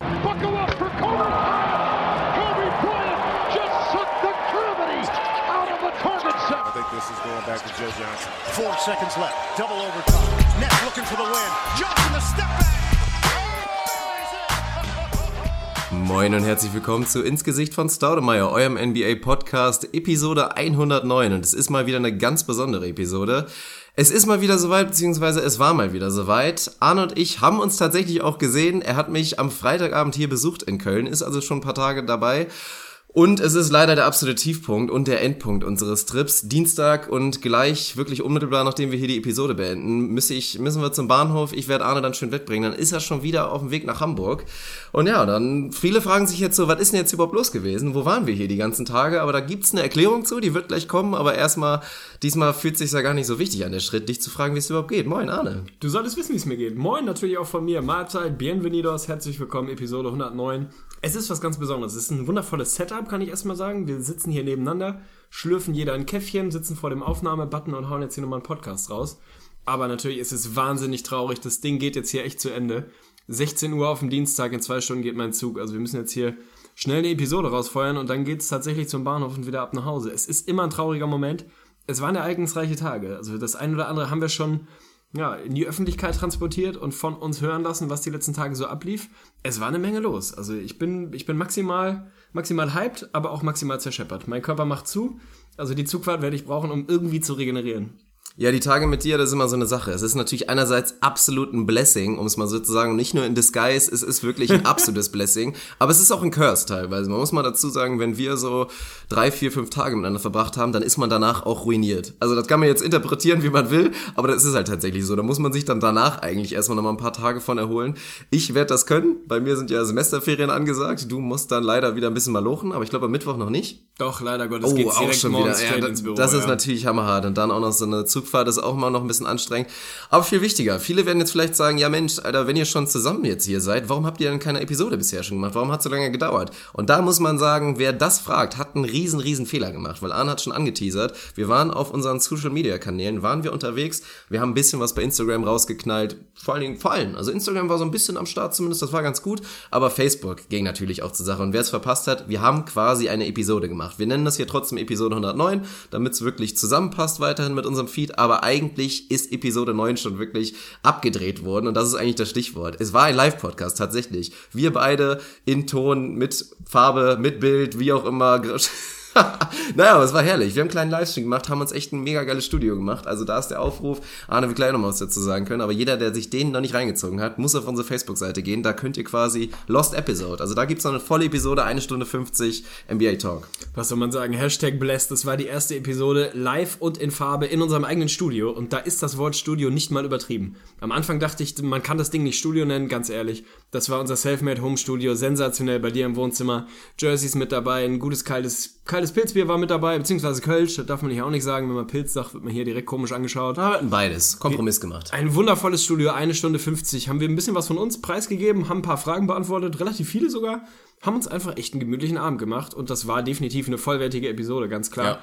Buckle up for Kobe Bryant. Kobe Bryant just sucked the gravity out of the target set. I think this is going back to Joe Johnson. Four seconds left. Double overtime. Nets looking for the win. Johnson the step back. Moin und herzlich willkommen zu Ins Gesicht von Staudemeyer, eurem NBA-Podcast, Episode 109. Und es ist mal wieder eine ganz besondere Episode. Es ist mal wieder soweit, beziehungsweise es war mal wieder soweit. Arne und ich haben uns tatsächlich auch gesehen. Er hat mich am Freitagabend hier besucht in Köln, ist also schon ein paar Tage dabei. Und es ist leider der absolute Tiefpunkt und der Endpunkt unseres Trips. Dienstag und gleich, wirklich unmittelbar, nachdem wir hier die Episode beenden, müssen, ich, müssen wir zum Bahnhof. Ich werde Arne dann schön wegbringen. Dann ist er schon wieder auf dem Weg nach Hamburg. Und ja, dann, viele fragen sich jetzt so, was ist denn jetzt überhaupt los gewesen? Wo waren wir hier die ganzen Tage? Aber da gibt's eine Erklärung zu, die wird gleich kommen. Aber erstmal, diesmal fühlt sich ja gar nicht so wichtig an der Schritt, dich zu fragen, wie es überhaupt geht. Moin, Arne. Du solltest wissen, wie es mir geht. Moin, natürlich auch von mir. Mahlzeit, bienvenidos, herzlich willkommen, Episode 109. Es ist was ganz Besonderes. Es ist ein wundervolles Setup, kann ich erstmal sagen. Wir sitzen hier nebeneinander, schlürfen jeder ein Käffchen, sitzen vor dem Aufnahmebutton und hauen jetzt hier nochmal einen Podcast raus. Aber natürlich ist es wahnsinnig traurig. Das Ding geht jetzt hier echt zu Ende. 16 Uhr auf dem Dienstag, in zwei Stunden geht mein Zug. Also wir müssen jetzt hier schnell eine Episode rausfeuern und dann geht es tatsächlich zum Bahnhof und wieder ab nach Hause. Es ist immer ein trauriger Moment. Es waren ereignisreiche Tage. Also das eine oder andere haben wir schon ja, in die Öffentlichkeit transportiert und von uns hören lassen, was die letzten Tage so ablief. Es war eine Menge los. Also ich bin, ich bin maximal, maximal hyped, aber auch maximal zerscheppert. Mein Körper macht zu. Also die Zugfahrt werde ich brauchen, um irgendwie zu regenerieren. Ja, die Tage mit dir, das ist immer so eine Sache. Es ist natürlich einerseits absolut ein Blessing, um es mal so zu sagen, und nicht nur in Disguise, es ist wirklich ein absolutes Blessing, aber es ist auch ein Curse teilweise. Man muss mal dazu sagen, wenn wir so drei, vier, fünf Tage miteinander verbracht haben, dann ist man danach auch ruiniert. Also das kann man jetzt interpretieren, wie man will, aber das ist halt tatsächlich so. Da muss man sich dann danach eigentlich erstmal noch mal ein paar Tage von erholen. Ich werde das können. Bei mir sind ja Semesterferien angesagt. Du musst dann leider wieder ein bisschen mal lochen, aber ich glaube am Mittwoch noch nicht. Doch, leider Gottes Oh, geht's auch direkt schon wieder. Ja, das ins Büro. das ist ja. natürlich hammerhart. Und dann auch noch so eine Zugfahrt ist auch mal noch ein bisschen anstrengend. Aber viel wichtiger. Viele werden jetzt vielleicht sagen, ja Mensch, Alter, wenn ihr schon zusammen jetzt hier seid, warum habt ihr denn keine Episode bisher schon gemacht? Warum hat es so lange gedauert? Und da muss man sagen, wer das fragt, hat einen riesen, riesen Fehler gemacht. Weil Arne hat schon angeteasert. Wir waren auf unseren Social Media Kanälen, waren wir unterwegs. Wir haben ein bisschen was bei Instagram rausgeknallt. Vor allen Dingen, vor allem. Also Instagram war so ein bisschen am Start zumindest, das war ganz gut. Aber Facebook ging natürlich auch zur Sache. Und wer es verpasst hat, wir haben quasi eine Episode gemacht. Wir nennen das hier trotzdem Episode 109, damit es wirklich zusammenpasst weiterhin mit unserem Feed. Aber eigentlich ist Episode 9 schon wirklich abgedreht worden. Und das ist eigentlich das Stichwort. Es war ein Live-Podcast, tatsächlich. Wir beide in Ton, mit Farbe, mit Bild, wie auch immer. naja, aber es war herrlich. Wir haben einen kleinen Livestream gemacht, haben uns echt ein mega geiles Studio gemacht. Also da ist der Aufruf. Arne wird gleich noch mal was dazu sagen können. Aber jeder, der sich den noch nicht reingezogen hat, muss auf unsere Facebook-Seite gehen. Da könnt ihr quasi Lost Episode. Also da gibt's noch eine volle Episode, eine Stunde 50 NBA Talk. Was soll man sagen? Hashtag Blessed, das war die erste Episode live und in Farbe in unserem eigenen Studio. Und da ist das Wort Studio nicht mal übertrieben. Am Anfang dachte ich, man kann das Ding nicht Studio nennen, ganz ehrlich. Das war unser Selfmade Home Studio, sensationell bei dir im Wohnzimmer. Jerseys mit dabei, ein gutes kaltes, kaltes Pilzbier war mit dabei, beziehungsweise Kölsch, das darf man hier auch nicht sagen. Wenn man Pilz sagt, wird man hier direkt komisch angeschaut. Da hatten beides. Kompromiss gemacht. Ein wundervolles Studio, eine Stunde 50. Haben wir ein bisschen was von uns preisgegeben, haben ein paar Fragen beantwortet, relativ viele sogar. Haben uns einfach echt einen gemütlichen Abend gemacht und das war definitiv eine vollwertige Episode, ganz klar. Ja.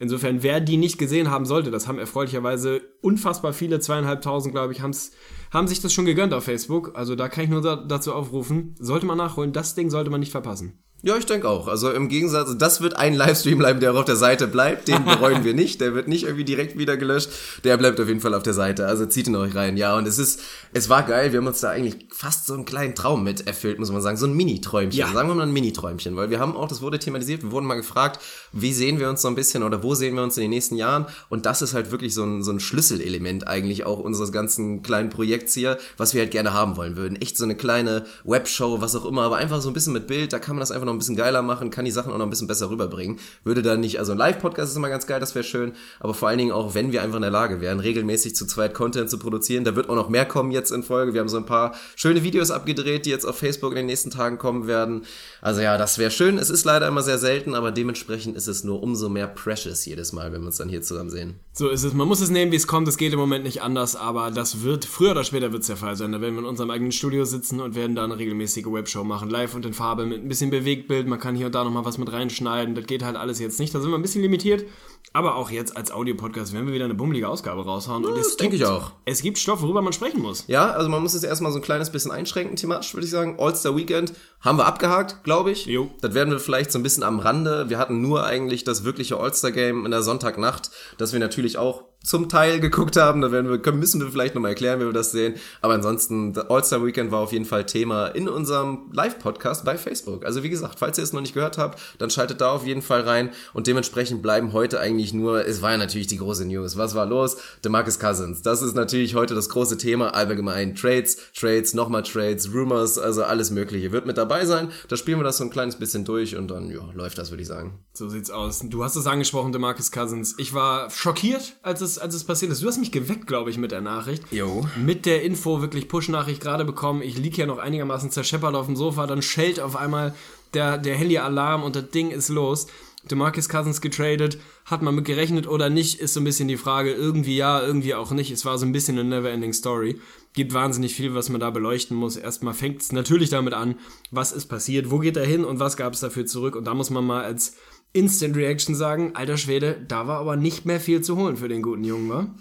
Insofern, wer die nicht gesehen haben sollte, das haben erfreulicherweise unfassbar viele, zweieinhalbtausend, glaube ich, haben's, haben sich das schon gegönnt auf Facebook. Also da kann ich nur da, dazu aufrufen, sollte man nachholen, das Ding sollte man nicht verpassen. Ja, ich denke auch. Also im Gegensatz, das wird ein Livestream bleiben, der auch auf der Seite bleibt. Den bereuen wir nicht. Der wird nicht irgendwie direkt wieder gelöscht. Der bleibt auf jeden Fall auf der Seite. Also zieht ihn euch rein. Ja, und es ist, es war geil. Wir haben uns da eigentlich fast so einen kleinen Traum mit erfüllt, muss man sagen. So ein Mini-Träumchen. Ja. Sagen wir mal ein Mini-Träumchen. Weil wir haben auch, das wurde thematisiert, wir wurden mal gefragt, wie sehen wir uns so ein bisschen oder wo sehen wir uns in den nächsten Jahren? Und das ist halt wirklich so ein, so ein Schlüsselelement eigentlich auch unseres ganzen kleinen Projekts hier, was wir halt gerne haben wollen würden. Echt so eine kleine Webshow, was auch immer, aber einfach so ein bisschen mit Bild. Da kann man das einfach noch ein bisschen geiler machen, kann die Sachen auch noch ein bisschen besser rüberbringen. Würde dann nicht, also ein Live-Podcast ist immer ganz geil, das wäre schön, aber vor allen Dingen auch, wenn wir einfach in der Lage wären, regelmäßig zu zweit Content zu produzieren, da wird auch noch mehr kommen jetzt in Folge. Wir haben so ein paar schöne Videos abgedreht, die jetzt auf Facebook in den nächsten Tagen kommen werden. Also ja, das wäre schön. Es ist leider immer sehr selten, aber dementsprechend ist es nur umso mehr precious jedes Mal, wenn wir uns dann hier zusammen sehen. So ist es. Man muss es nehmen, wie es kommt. Es geht im Moment nicht anders, aber das wird, früher oder später wird es der Fall sein. Da werden wir in unserem eigenen Studio sitzen und werden da eine regelmäßige Webshow machen. Live und in Farbe mit ein bisschen Bewegtbild, man kann hier und da nochmal was mit reinschneiden. Das geht halt alles jetzt nicht. Da sind wir ein bisschen limitiert. Aber auch jetzt als Audiopodcast werden wir wieder eine bummelige Ausgabe raushauen. Und das es denke ich auch. Es gibt Stoff, worüber man sprechen muss. Ja, also man muss es erstmal so ein kleines bisschen einschränken, thematisch würde ich sagen. All-Star Weekend haben wir abgehakt, glaube ich. Jo. Das werden wir vielleicht so ein bisschen am Rande. Wir hatten nur eigentlich das wirkliche All-Star Game in der Sonntagnacht, das wir natürlich auch zum Teil geguckt haben. Da werden wir, müssen wir vielleicht nochmal erklären, wie wir das sehen. Aber ansonsten, All-Star Weekend war auf jeden Fall Thema in unserem Live-Podcast bei Facebook. Also wie gesagt, falls ihr es noch nicht gehört habt, dann schaltet da auf jeden Fall rein. Und dementsprechend bleiben heute eigentlich nur, es war ja natürlich die große News. Was war los? DeMarcus Cousins. Das ist natürlich heute das große Thema. Allgemein Trades, Trades, nochmal Trades, Rumors, also alles mögliche wird mit dabei sein. Da spielen wir das so ein kleines bisschen durch und dann, ja, läuft das, würde ich sagen. So sieht's aus. Du hast es angesprochen, DeMarcus Cousins. Ich war schockiert, als es, als es passiert ist. Du hast mich geweckt, glaube ich, mit der Nachricht. Jo. Mit der Info, wirklich Push-Nachricht gerade bekommen. Ich lieg ja noch einigermaßen zerscheppert auf dem Sofa. Dann schellt auf einmal der, der Handy-Alarm und das Ding ist los. DeMarcus Cousins getradet. Hat man mit gerechnet oder nicht, ist so ein bisschen die Frage. Irgendwie ja, irgendwie auch nicht. Es war so ein bisschen eine never-ending Story. Gibt wahnsinnig viel, was man da beleuchten muss. Erstmal fängt es natürlich damit an, was ist passiert, wo geht er hin und was gab es dafür zurück. Und da muss man mal als Instant Reaction sagen, alter Schwede, da war aber nicht mehr viel zu holen für den guten Jungen, wa?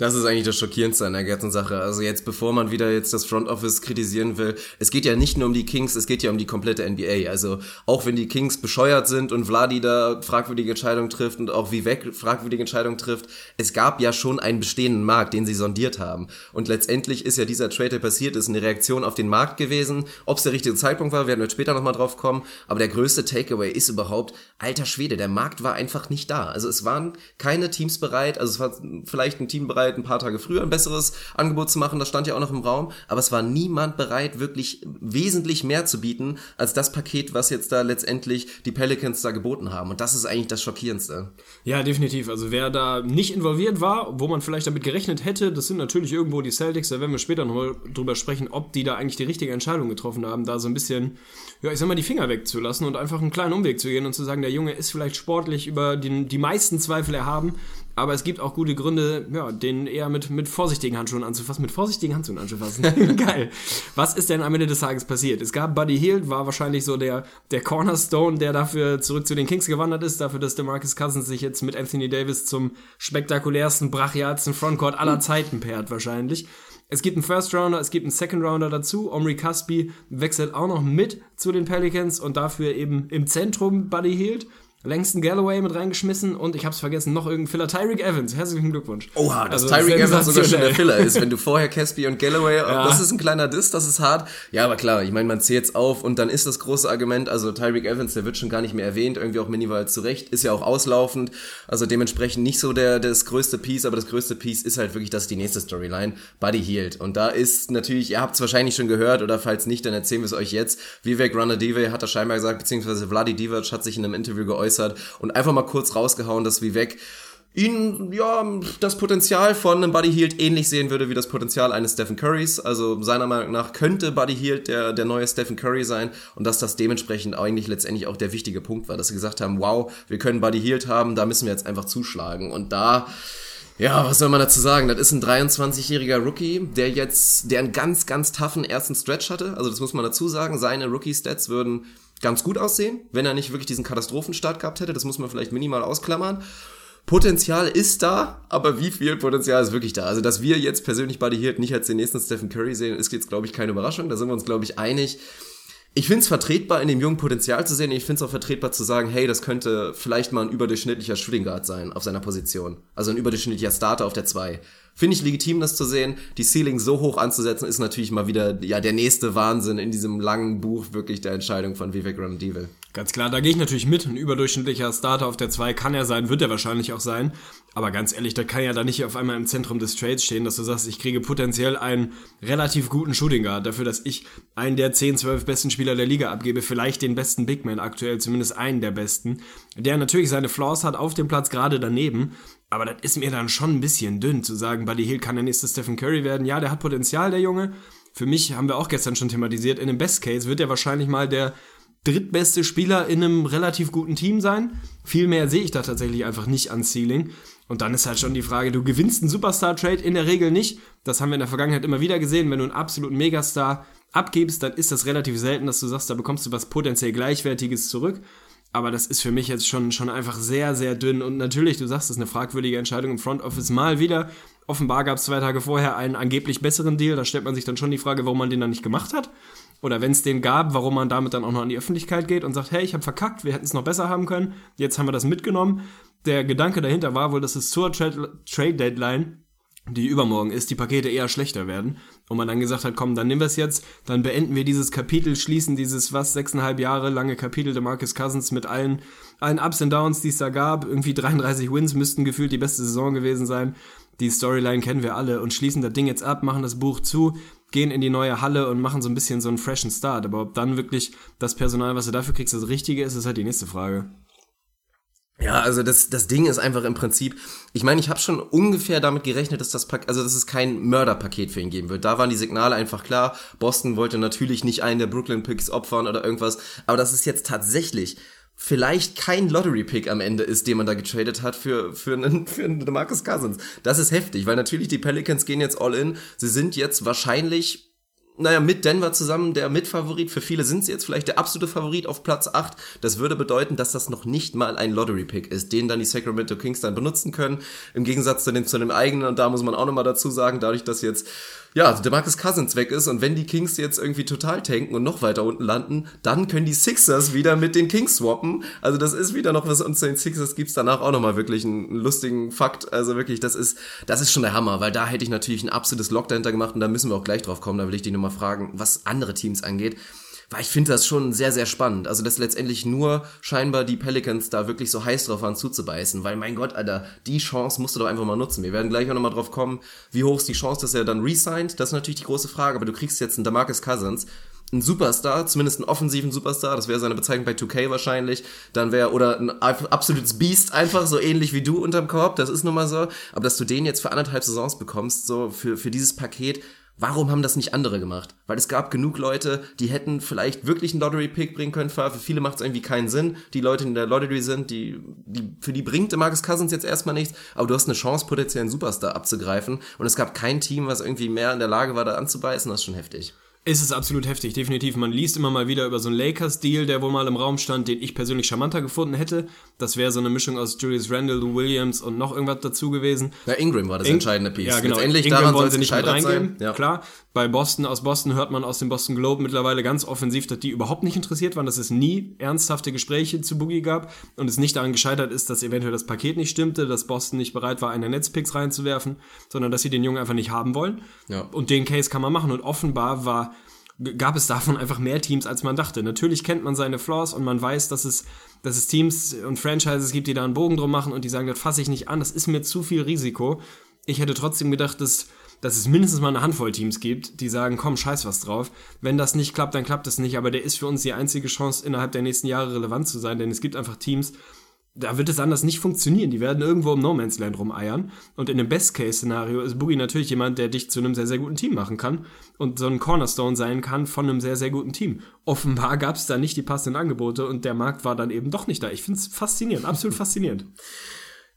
Das ist eigentlich das Schockierendste an der ganzen Sache. Also jetzt, bevor man wieder jetzt das Front Office kritisieren will, es geht ja nicht nur um die Kings, es geht ja um die komplette NBA. Also auch wenn die Kings bescheuert sind und Vladi da fragwürdige Entscheidungen trifft und auch Vivek fragwürdige Entscheidungen trifft, es gab ja schon einen bestehenden Markt, den sie sondiert haben. Und letztendlich ist ja dieser Trade, der passiert ist, eine Reaktion auf den Markt gewesen. Ob es der richtige Zeitpunkt war, werden wir später nochmal drauf kommen. Aber der größte Takeaway ist überhaupt, alter Schwede, der Markt war einfach nicht da. Also es waren keine Teams bereit, also es war vielleicht ein Team bereit, ein paar Tage früher ein besseres Angebot zu machen, das stand ja auch noch im Raum, aber es war niemand bereit, wirklich wesentlich mehr zu bieten, als das Paket, was jetzt da letztendlich die Pelicans da geboten haben. Und das ist eigentlich das Schockierendste. Ja, definitiv. Also wer da nicht involviert war, wo man vielleicht damit gerechnet hätte, das sind natürlich irgendwo die Celtics, da werden wir später noch drüber sprechen, ob die da eigentlich die richtige Entscheidung getroffen haben, da so ein bisschen, ja, ich sag mal, die Finger wegzulassen und einfach einen kleinen Umweg zu gehen und zu sagen, der Junge ist vielleicht sportlich über den, die meisten Zweifel erhaben, aber es gibt auch gute Gründe, ja, den eher mit, mit vorsichtigen Handschuhen anzufassen, mit vorsichtigen Handschuhen anzufassen. Geil. Was ist denn am Ende des Tages passiert? Es gab Buddy Hield, war wahrscheinlich so der, der Cornerstone, der dafür zurück zu den Kings gewandert ist, dafür, dass DeMarcus Cousins sich jetzt mit Anthony Davis zum spektakulärsten, brachialsten Frontcourt aller Zeiten pairt wahrscheinlich. Es gibt einen First Rounder, es gibt einen Second Rounder dazu. Omri Caspi wechselt auch noch mit zu den Pelicans und dafür eben im Zentrum Buddy Hield. Langston Galloway mit reingeschmissen und ich hab's vergessen, noch irgendein Filler. Tyreek Evans, herzlichen Glückwunsch. Oha, dass Also, Tyreek Evans sogar schon der. Filler ist, wenn du vorher Caspi und Galloway, das ist ein kleiner Diss, das ist hart. Ja, aber klar, ich meine, man zählt's auf und dann ist das große Argument, also Tyreek Evans, der wird schon gar nicht mehr erwähnt, irgendwie auch minimal zurecht, ist ja auch auslaufend, also dementsprechend nicht so der das größte Piece, aber das größte Piece ist halt wirklich, das ist die nächste Storyline, Buddy Healed. Und da ist natürlich, ihr habt's wahrscheinlich schon gehört oder falls nicht, dann erzählen wir es euch jetzt. Vivek Ranadive hat das scheinbar gesagt, beziehungsweise Vladi Divac hat sich in einem Interview geäußert und einfach mal kurz rausgehauen, dass Vivek ihn, ja, das Potenzial von einem Buddy Hield ähnlich sehen würde wie das Potenzial eines Stephen Currys. Also seiner Meinung nach könnte Buddy Hield der, der neue Stephen Curry sein und dass das dementsprechend eigentlich letztendlich auch der wichtige Punkt war, dass sie gesagt haben, wow, wir können Buddy Hield haben, da müssen wir jetzt einfach zuschlagen. Und da, ja, was soll man dazu sagen? Das ist ein 23-jähriger Rookie, der jetzt, der einen ganz, ganz toughen ersten Stretch hatte. Also das muss man dazu sagen. Seine Rookie-Stats würden ganz gut aussehen, wenn er nicht wirklich diesen Katastrophenstart gehabt hätte. Das muss man vielleicht minimal ausklammern. Potenzial ist da, aber wie viel Potenzial ist wirklich da? Also, dass wir jetzt persönlich Buddy Hield nicht als den nächsten Stephen Curry sehen, ist jetzt, glaube ich, keine Überraschung. Da sind wir uns, glaube ich, einig. Ich finde es vertretbar, in dem jungen Potenzial zu sehen. Ich finde es auch vertretbar zu sagen, hey, das könnte vielleicht mal ein überdurchschnittlicher Shooting Guard sein auf seiner Position. Also ein überdurchschnittlicher Starter auf der 2. Finde ich legitim, das zu sehen. Die Ceiling so hoch anzusetzen, ist natürlich mal wieder ja der nächste Wahnsinn in diesem langen Buch wirklich der Entscheidung von Vivek Ramdeval. Ganz klar, da gehe ich natürlich mit. Ein überdurchschnittlicher Starter auf der 2 kann er sein, wird er wahrscheinlich auch sein. Aber ganz ehrlich, da kann ja da nicht auf einmal im Zentrum des Trades stehen, dass du sagst, ich kriege potenziell einen relativ guten Shooting Guard dafür, dass ich einen der 10, 12 besten Spieler der Liga abgebe, vielleicht den besten Big Man aktuell, zumindest einen der besten, der natürlich seine Flaws hat auf dem Platz gerade daneben. Aber das ist mir dann schon ein bisschen dünn zu sagen, Buddy Hill kann der nächste Stephen Curry werden. Ja, der hat Potenzial, der Junge. Für mich haben wir auch gestern schon thematisiert, in dem Best Case wird er wahrscheinlich mal der drittbeste Spieler in einem relativ guten Team sein. Viel mehr sehe ich da tatsächlich einfach nicht an Ceiling. Und dann ist halt schon die Frage, du gewinnst einen Superstar-Trade in der Regel nicht. Das haben wir in der Vergangenheit immer wieder gesehen. Wenn du einen absoluten Megastar abgibst, dann ist das relativ selten, dass du sagst, da bekommst du was potenziell Gleichwertiges zurück. Aber das ist für mich jetzt schon, schon einfach sehr, sehr dünn. Und natürlich, du sagst, das ist eine fragwürdige Entscheidung im Front Office mal wieder. Offenbar gab es zwei Tage vorher einen angeblich besseren Deal. Da stellt man sich dann schon die Frage, warum man den dann nicht gemacht hat. Oder wenn es den gab, warum man damit dann auch noch an die Öffentlichkeit geht und sagt, hey, ich habe verkackt, wir hätten es noch besser haben können. Jetzt haben wir das mitgenommen. Der Gedanke dahinter war wohl, dass es zur Trade, Trade Deadline die übermorgen ist, die Pakete eher schlechter werden. Und man dann gesagt hat, komm, dann nehmen wir es jetzt, dann beenden wir dieses Kapitel, schließen dieses, was, sechseinhalb Jahre lange Kapitel der Marcus Cousins mit allen, allen Ups und Downs, die es da gab. Irgendwie 33 Wins müssten gefühlt die beste Saison gewesen sein. Die Storyline kennen wir alle und schließen das Ding jetzt ab, machen das Buch zu, gehen in die neue Halle und machen so ein bisschen so einen freshen Start. Aber ob dann wirklich das Personal, was du dafür kriegst, das Richtige ist, ist halt die nächste Frage. Ja, also das, das Ding ist einfach im Prinzip, ich meine, ich habe schon ungefähr damit gerechnet, dass das Paket, also dass es kein Mörderpaket für ihn geben wird. Da waren die Signale einfach klar. Boston wollte natürlich nicht einen der Brooklyn Picks opfern oder irgendwas, aber das ist jetzt tatsächlich vielleicht kein Lottery-Pick am Ende ist, den man da getradet hat für, für einen, für einen Marcus Cousins. Das ist heftig, weil natürlich die Pelicans gehen jetzt all in. Sie sind jetzt wahrscheinlich naja, mit Denver zusammen der Mitfavorit. Für viele sind sie jetzt vielleicht der absolute Favorit auf Platz 8. Das würde bedeuten, dass das noch nicht mal ein Lottery-Pick ist, den dann die Sacramento Kings dann benutzen können. Im Gegensatz zu dem, zu dem eigenen. Und da muss man auch nochmal dazu sagen, dadurch, dass jetzt ja, der Marcus Cousins weg ist und wenn die Kings jetzt irgendwie total tanken und noch weiter unten landen, dann können die Sixers wieder mit den Kings swappen. Also das ist wieder noch was uns den Sixers gibt's danach auch nochmal wirklich einen, lustigen Fakt. Also wirklich, das ist, das ist schon der Hammer, weil da hätte ich natürlich ein absolutes Lock dahinter gemacht und da müssen wir auch gleich drauf kommen. Da will ich dich nochmal fragen, was andere Teams angeht weil ich finde das schon sehr, sehr spannend. Also, dass letztendlich nur scheinbar die Pelicans da wirklich so heiß drauf waren zuzubeißen, weil mein Gott, Alter, die Chance musst du doch einfach mal nutzen. Wir werden gleich auch nochmal drauf kommen, wie hoch ist die Chance, dass er dann resigned. Das ist natürlich die große Frage, aber du kriegst jetzt einen Damarcus Cousins, ein Superstar, zumindest einen offensiven Superstar, das wäre seine Bezeichnung bei 2K wahrscheinlich, dann wäre, oder ein absolutes Beast einfach, so ähnlich wie du unterm Korb, das ist nun mal so, aber dass du den jetzt für anderthalb Saisons bekommst, so für, für dieses Paket, Warum haben das nicht andere gemacht? Weil es gab genug Leute, die hätten vielleicht wirklich einen Lottery-Pick bringen können. Für viele macht es irgendwie keinen Sinn. Die Leute, die in der Lottery sind, die, die, für die bringt Marcus Cousins jetzt erstmal nichts. Aber du hast eine Chance, potenziell einen Superstar abzugreifen. Und es gab kein Team, was irgendwie mehr in der Lage war, da anzubeißen. Das ist schon heftig. Es ist absolut heftig, definitiv. Man liest immer mal wieder über so einen Lakers-Deal, der wohl mal im Raum stand, den ich persönlich charmanter gefunden hätte. Das wäre so eine Mischung aus Julius Randle, Lou Williams und noch irgendwas dazu gewesen. Ja, Ingram war das In entscheidende Piece. Ja, genau. Letztendlich Ingram daran wollen sie nicht reingehen. sein. Ja. Klar, bei Boston, aus Boston hört man aus dem Boston Globe mittlerweile ganz offensiv, dass die überhaupt nicht interessiert waren, dass es nie ernsthafte Gespräche zu Boogie gab und es nicht daran gescheitert ist, dass eventuell das Paket nicht stimmte, dass Boston nicht bereit war, eine Netzpicks reinzuwerfen, sondern dass sie den Jungen einfach nicht haben wollen. Ja. Und den Case kann man machen und offenbar war gab es davon einfach mehr Teams, als man dachte. Natürlich kennt man seine Flaws und man weiß, dass es, dass es Teams und Franchises gibt, die da einen Bogen drum machen und die sagen, das fasse ich nicht an, das ist mir zu viel Risiko. Ich hätte trotzdem gedacht, dass, dass es mindestens mal eine Handvoll Teams gibt, die sagen, komm, scheiß was drauf. Wenn das nicht klappt, dann klappt es nicht, aber der ist für uns die einzige Chance, innerhalb der nächsten Jahre relevant zu sein, denn es gibt einfach Teams, da wird es anders nicht funktionieren. Die werden irgendwo im No Man's Land rumeiern. Und in dem Best-Case-Szenario ist Boogie natürlich jemand, der dich zu einem sehr, sehr guten Team machen kann und so ein Cornerstone sein kann von einem sehr, sehr guten Team. Offenbar gab es da nicht die passenden Angebote und der Markt war dann eben doch nicht da. Ich finde es faszinierend, absolut faszinierend.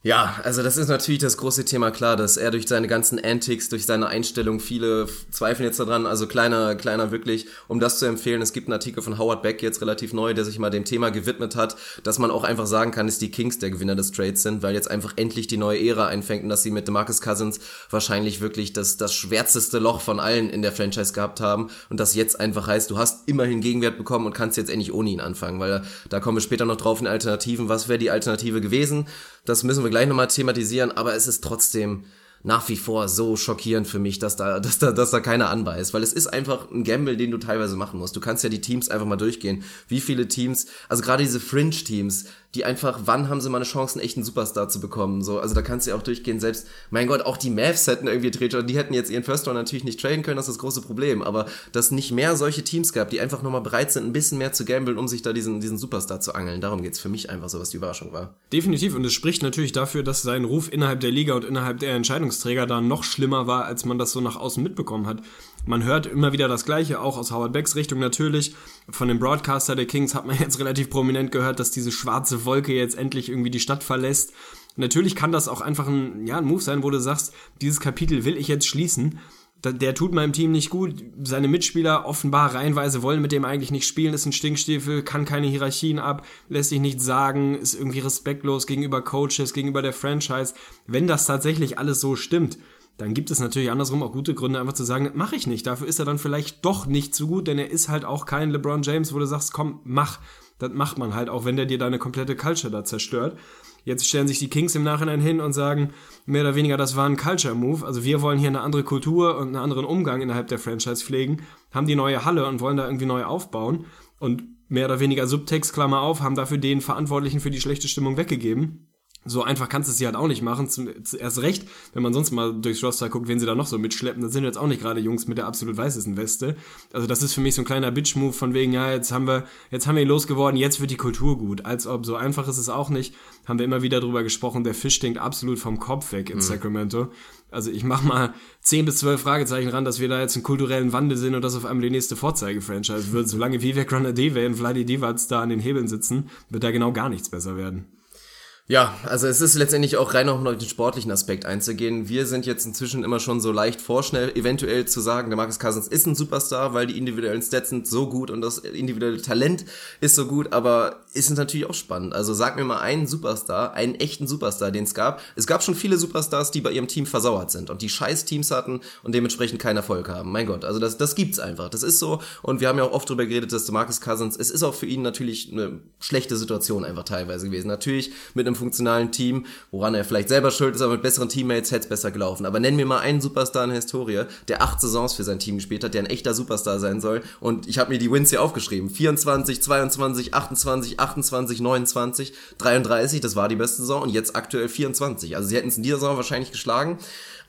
Ja, also das ist natürlich das große Thema, klar, dass er durch seine ganzen Antics, durch seine Einstellung, viele zweifeln jetzt daran, also kleiner, kleiner wirklich, um das zu empfehlen, es gibt einen Artikel von Howard Beck jetzt relativ neu, der sich mal dem Thema gewidmet hat, dass man auch einfach sagen kann, dass die Kings der Gewinner des Trades sind, weil jetzt einfach endlich die neue Ära einfängt und dass sie mit Marcus Cousins wahrscheinlich wirklich das, das schwärzeste Loch von allen in der Franchise gehabt haben und das jetzt einfach heißt, du hast immerhin Gegenwert bekommen und kannst jetzt endlich ohne ihn anfangen, weil da kommen wir später noch drauf in Alternativen, was wäre die Alternative gewesen? Das müssen wir gleich nochmal thematisieren, aber es ist trotzdem nach wie vor so schockierend für mich, dass da, dass da, dass da keiner anbeißt, weil es ist einfach ein Gamble, den du teilweise machen musst. Du kannst ja die Teams einfach mal durchgehen. Wie viele Teams, also gerade diese Fringe-Teams, die einfach, wann haben sie mal eine Chance, einen echten Superstar zu bekommen? So, also da kannst du ja auch durchgehen. Selbst, mein Gott, auch die Mavs hätten irgendwie Trade, die hätten jetzt ihren First Round natürlich nicht traden können, das ist das große Problem. Aber dass nicht mehr solche Teams gab, die einfach nochmal bereit sind, ein bisschen mehr zu gamblen, um sich da diesen, diesen Superstar zu angeln. Darum geht's für mich einfach so, was die Überraschung war. Definitiv. Und es spricht natürlich dafür, dass sein Ruf innerhalb der Liga und innerhalb der Entscheidungsträger da noch schlimmer war, als man das so nach außen mitbekommen hat. Man hört immer wieder das Gleiche, auch aus Howard Becks Richtung natürlich. Von dem Broadcaster der Kings hat man jetzt relativ prominent gehört, dass diese schwarze Wolke jetzt endlich irgendwie die Stadt verlässt. Natürlich kann das auch einfach ein, ja, ein Move sein, wo du sagst, dieses Kapitel will ich jetzt schließen der tut meinem Team nicht gut. Seine Mitspieler offenbar reihenweise wollen mit dem eigentlich nicht spielen, ist ein Stinkstiefel, kann keine Hierarchien ab, lässt sich nichts sagen, ist irgendwie respektlos gegenüber Coaches, gegenüber der Franchise. Wenn das tatsächlich alles so stimmt, dann gibt es natürlich andersrum auch gute Gründe, einfach zu sagen, mache ich nicht. Dafür ist er dann vielleicht doch nicht zu gut, denn er ist halt auch kein LeBron James, wo du sagst, komm, mach. Das macht man halt, auch wenn der dir deine komplette Culture da zerstört. Jetzt stellen sich die Kings im Nachhinein hin und sagen, mehr oder weniger, das war ein Culture-Move. Also wir wollen hier eine andere Kultur und einen anderen Umgang innerhalb der Franchise pflegen, haben die neue Halle und wollen da irgendwie neu aufbauen und mehr oder weniger Subtext, Klammer auf, haben dafür den Verantwortlichen für die schlechte Stimmung weggegeben. So einfach kannst du es sie halt auch nicht machen. Zuerst recht, wenn man sonst mal durchs Roster guckt, wen sie da noch so mitschleppen, dann sind jetzt auch nicht gerade Jungs mit der absolut weißesten Weste. Also das ist für mich so ein kleiner Bitch-Move von wegen, ja, jetzt haben wir, jetzt haben wir ihn losgeworden, jetzt wird die Kultur gut. Als ob so einfach ist es auch nicht. Haben wir immer wieder drüber gesprochen, der Fisch stinkt absolut vom Kopf weg in mhm. Sacramento. Also ich mach mal 10 bis 12 Fragezeichen ran, dass wir da jetzt einen kulturellen Wandel sind und das auf einmal die nächste Vorzeige-Franchise wird. Solange Vivek Ranadeve und Vladi Divac da an den Hebeln sitzen, wird da genau gar nichts besser werden. Ja, also es ist letztendlich auch rein auf den sportlichen Aspekt einzugehen. Wir sind jetzt inzwischen immer schon so leicht vorschnell, eventuell zu sagen, der Marcus Cousins ist ein Superstar, weil die individuellen Stats sind so gut und das individuelle Talent ist so gut, aber ist natürlich auch spannend. Also sag mir mal einen Superstar, einen echten Superstar, den es gab. Es gab schon viele Superstars, die bei ihrem Team versauert sind und die scheiß Teams hatten und dementsprechend keinen Erfolg haben. Mein Gott, also das, das gibt's einfach. Das ist so und wir haben ja auch oft darüber geredet, dass der Marcus Cousins, es ist auch für ihn natürlich eine schlechte Situation einfach teilweise gewesen. Natürlich mit einem einem funktionalen Team, woran er vielleicht selber schuld ist, aber mit besseren Teammates hätte es besser gelaufen. Aber nenn mir mal einen Superstar in der Historie, der acht Saisons für sein Team gespielt hat, der ein echter Superstar sein soll. Und ich habe mir die Wins hier aufgeschrieben. 24, 22, 28, 28, 29, 33, das war die beste Saison und jetzt aktuell 24. Also sie hätten es in dieser Saison wahrscheinlich geschlagen.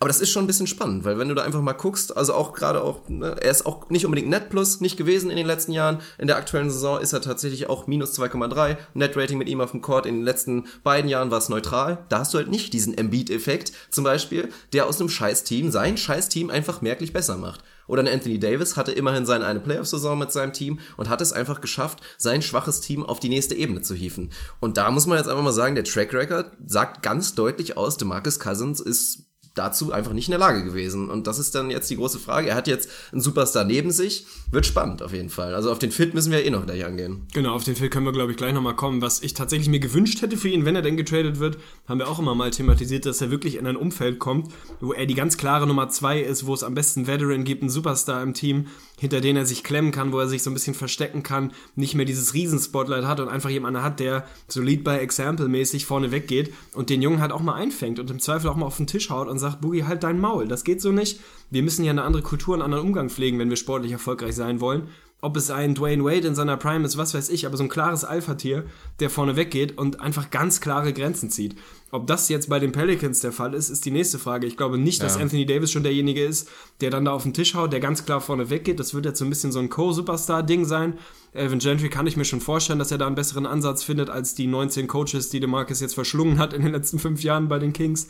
Aber das ist schon ein bisschen spannend, weil wenn du da einfach mal guckst, also auch gerade auch, ne, er ist auch nicht unbedingt Net Plus nicht gewesen in den letzten Jahren. In der aktuellen Saison ist er tatsächlich auch minus 2,3. Net Rating mit ihm auf dem Court in den letzten beiden Jahren war es neutral. Da hast du halt nicht diesen Embiid-Effekt zum Beispiel, der aus einem Scheiß-Team sein Scheiß-Team einfach merklich besser macht. Oder ein Anthony Davis hatte immerhin seine eine Playoff-Saison mit seinem Team und hat es einfach geschafft, sein schwaches Team auf die nächste Ebene zu hieven. Und da muss man jetzt einfach mal sagen, der Track Record sagt ganz deutlich aus, DeMarcus Cousins ist dazu einfach nicht in der Lage gewesen. Und das ist dann jetzt die große Frage. Er hat jetzt einen Superstar neben sich. Wird spannend auf jeden Fall. Also auf den Fit müssen wir eh noch gleich angehen. Genau, auf den Fit können wir, glaube ich, gleich nochmal kommen. Was ich tatsächlich mir gewünscht hätte für ihn, wenn er denn getradet wird, haben wir auch immer mal thematisiert, dass er wirklich in ein Umfeld kommt, wo er die ganz klare Nummer zwei ist, wo es am besten Veteran gibt, einen Superstar im Team, hinter den er sich klemmen kann, wo er sich so ein bisschen verstecken kann, nicht mehr dieses Riesenspotlight hat und einfach jemanden hat, der so Lead by Example mäßig vorne weggeht und den Jungen halt auch mal einfängt und im Zweifel auch mal auf den Tisch haut und sagt, Boogie, halt dein Maul, das geht so nicht. Wir müssen ja eine andere Kultur, einen anderen Umgang pflegen, wenn wir sportlich erfolgreich sein wollen ob es ein Dwayne Wade in seiner Prime ist, was weiß ich, aber so ein klares Alpha-Tier, der vorne weggeht und einfach ganz klare Grenzen zieht. Ob das jetzt bei den Pelicans der Fall ist, ist die nächste Frage. Ich glaube nicht, dass ja. Anthony Davis schon derjenige ist, der dann da auf den Tisch haut, der ganz klar vorne weggeht. Das wird jetzt so ein bisschen so ein Co-Superstar-Ding sein. Evan Gentry kann ich mir schon vorstellen, dass er da einen besseren Ansatz findet als die 19 Coaches, die DeMarcus jetzt verschlungen hat in den letzten fünf Jahren bei den Kings.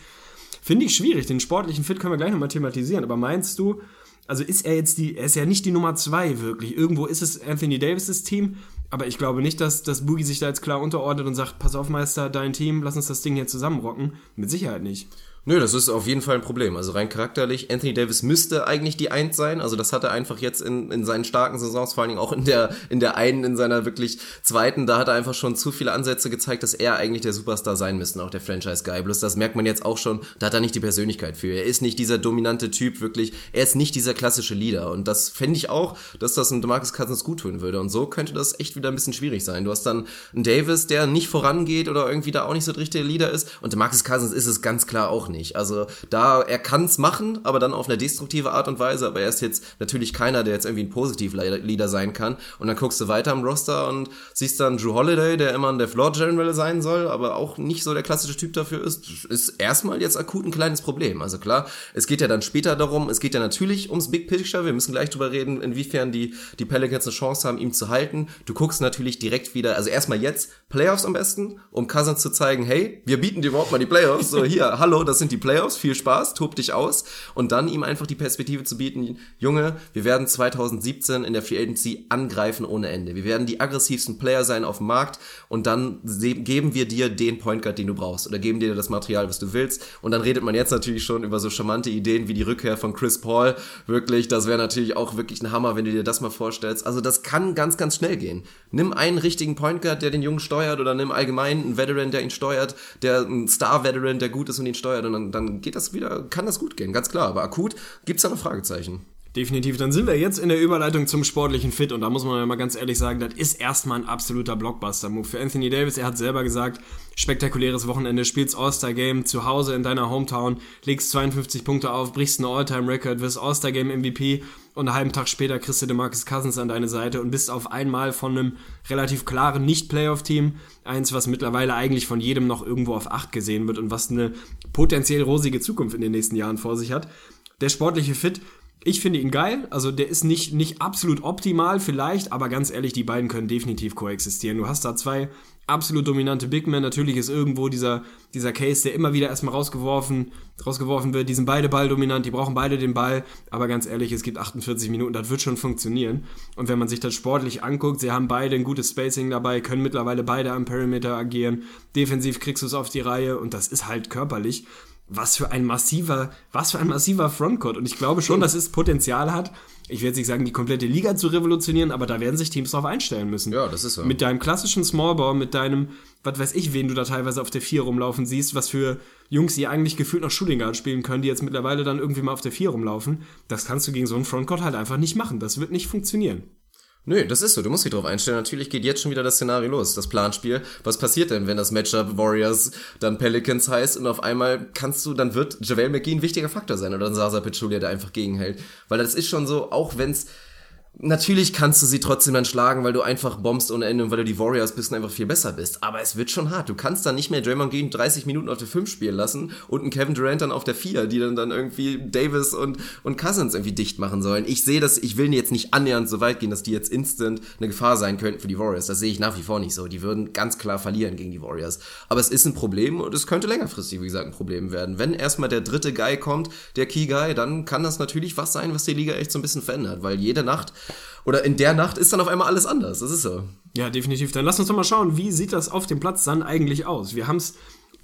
Finde ich schwierig. Den sportlichen Fit können wir gleich nochmal thematisieren. Aber meinst du, also ist er jetzt die, er ist ja nicht die Nummer zwei wirklich. Irgendwo ist es Anthony Davis' Team, aber ich glaube nicht, dass, dass Boogie sich da jetzt klar unterordnet und sagt, pass auf Meister, dein Team, lass uns das Ding hier zusammenrocken. Mit Sicherheit nicht. Nö, das ist auf jeden Fall ein Problem. Also rein charakterlich, Anthony Davis müsste eigentlich die Eins sein. Also das hat er einfach jetzt in, in seinen starken Saisons, vor allen Dingen auch in der, in der einen, in seiner wirklich zweiten, da hat er einfach schon zu viele Ansätze gezeigt, dass er eigentlich der Superstar sein müsste, auch der Franchise-Guy. Bloß das merkt man jetzt auch schon, da hat er nicht die Persönlichkeit für. Er ist nicht dieser dominante Typ, wirklich. Er ist nicht dieser klassische Leader. Und das fände ich auch, dass das einem DeMarcus Cousins gut tun würde. Und so könnte das echt wieder ein bisschen schwierig sein. Du hast dann einen Davis, der nicht vorangeht oder irgendwie da auch nicht so der richtige Leader ist. Und DeMarcus Cousins ist es ganz klar auch nicht. Also da, er kann es machen, aber dann auf eine destruktive Art und Weise. Aber er ist jetzt natürlich keiner, der jetzt irgendwie ein Positiv-Leader sein kann. Und dann guckst du weiter am Roster und siehst dann Drew Holiday, der immer der Floor General sein soll, aber auch nicht so der klassische Typ dafür ist, ist erstmal jetzt akut ein kleines Problem. Also klar, es geht ja dann später darum, es geht ja natürlich ums Big Picture. Wir müssen gleich drüber reden, inwiefern die, die Pelicans eine Chance haben, ihn zu halten. Du guckst natürlich direkt wieder, also erstmal jetzt Playoffs am besten, um Cousins zu zeigen, hey, wir bieten dir überhaupt mal die Playoffs. So, hier, hallo, das sind die Playoffs, viel Spaß, tob dich aus. Und dann ihm einfach die Perspektive zu bieten, Junge, wir werden 2017 in der Free Agency angreifen ohne Ende. Wir werden die aggressivsten Player sein auf dem Markt. Und dann geben wir dir den Point Guard, den du brauchst. Oder geben dir das Material, was du willst. Und dann redet man jetzt natürlich schon über so charmante Ideen wie die Rückkehr von Chris Paul. Wirklich, das wäre natürlich auch wirklich ein Hammer, wenn du dir das mal vorstellst. Also das kann ganz, ganz schnell gehen. Nimm einen richtigen Point Guard, der den Jungen steuert. Oder nimm allgemein einen Veteran, der ihn steuert, der ein Star-Veteran, der gut ist und ihn steuert. Und dann, dann geht das wieder, kann das gut gehen, ganz klar. Aber akut gibt's da noch Fragezeichen. Definitiv. Dann sind wir jetzt in der Überleitung zum sportlichen Fit und da muss man ja mal ganz ehrlich sagen, das ist erstmal ein absoluter Blockbuster-Move für Anthony Davis. Er hat selber gesagt, spektakuläres Wochenende, spielst All-Star-Game zu Hause in deiner Hometown, legst 52 Punkte auf, brichst einen All-Time-Record, wirst All-Star-Game MVP und einen halben Tag später kriegst du DeMarcus Cousins an deine Seite und bist auf einmal von einem relativ klaren Nicht-Playoff-Team, eins, was mittlerweile eigentlich von jedem noch irgendwo auf acht gesehen wird und was eine potenziell rosige Zukunft in den nächsten Jahren vor sich hat. Der sportliche Fit ich finde ihn geil. Also der ist nicht, nicht absolut optimal vielleicht, aber ganz ehrlich, die beiden können definitiv koexistieren. Du hast da zwei absolut dominante Big Men. Natürlich ist irgendwo dieser, dieser Case, der immer wieder erstmal rausgeworfen, rausgeworfen wird. Die sind beide balldominant, die brauchen beide den Ball. Aber ganz ehrlich, es gibt 48 Minuten, das wird schon funktionieren. Und wenn man sich das sportlich anguckt, sie haben beide ein gutes Spacing dabei, können mittlerweile beide am Perimeter agieren. Defensiv kriegst du es auf die Reihe und das ist halt körperlich was für ein massiver, was für ein massiver Frontcourt. Und ich glaube schon, dass es Potenzial hat, ich werde jetzt nicht sagen, die komplette Liga zu revolutionieren, aber da werden sich Teams drauf einstellen müssen. Ja, das ist so. Mit deinem klassischen Smallball, mit deinem, was weiß ich, wen du da teilweise auf der 4 rumlaufen siehst, was für Jungs, die eigentlich gefühlt noch Shooting Guard spielen können, die jetzt mittlerweile dann irgendwie mal auf der 4 rumlaufen, das kannst du gegen so einen Frontcourt halt einfach nicht machen. Das wird nicht funktionieren. Nö, das ist so. Du musst dich drauf einstellen. Natürlich geht jetzt schon wieder das Szenario los, das Planspiel. Was passiert denn, wenn das Matchup Warriors dann Pelicans heißt und auf einmal kannst du, dann wird JaVale McGee ein wichtiger Faktor sein oder ein Sasa Pachulia, der einfach gegenhält. Weil das ist schon so, auch wenn's Natürlich kannst du sie trotzdem dann schlagen, weil du einfach bombst ohne Ende und weil du die Warriors bist und einfach viel besser bist. Aber es wird schon hart. Du kannst dann nicht mehr Draymond Green 30 Minuten auf der 5 spielen lassen und einen Kevin Durant dann auf der 4, die dann dann irgendwie Davis und, und Cousins irgendwie dicht machen sollen. Ich sehe das, ich will jetzt nicht annähernd so weit gehen, dass die jetzt instant eine Gefahr sein könnten für die Warriors. Das sehe ich nach wie vor nicht so. Die würden ganz klar verlieren gegen die Warriors. Aber es ist ein Problem und es könnte längerfristig, wie gesagt, ein Problem werden. Wenn erstmal der dritte Guy kommt, der Key Guy, dann kann das natürlich was sein, was die Liga echt so ein bisschen verändert, weil jede Nacht oder in der Nacht ist dann auf einmal alles anders. Das ist so. Ja, definitiv. Dann lass uns doch mal schauen, wie sieht das auf dem Platz dann eigentlich aus? Wir haben es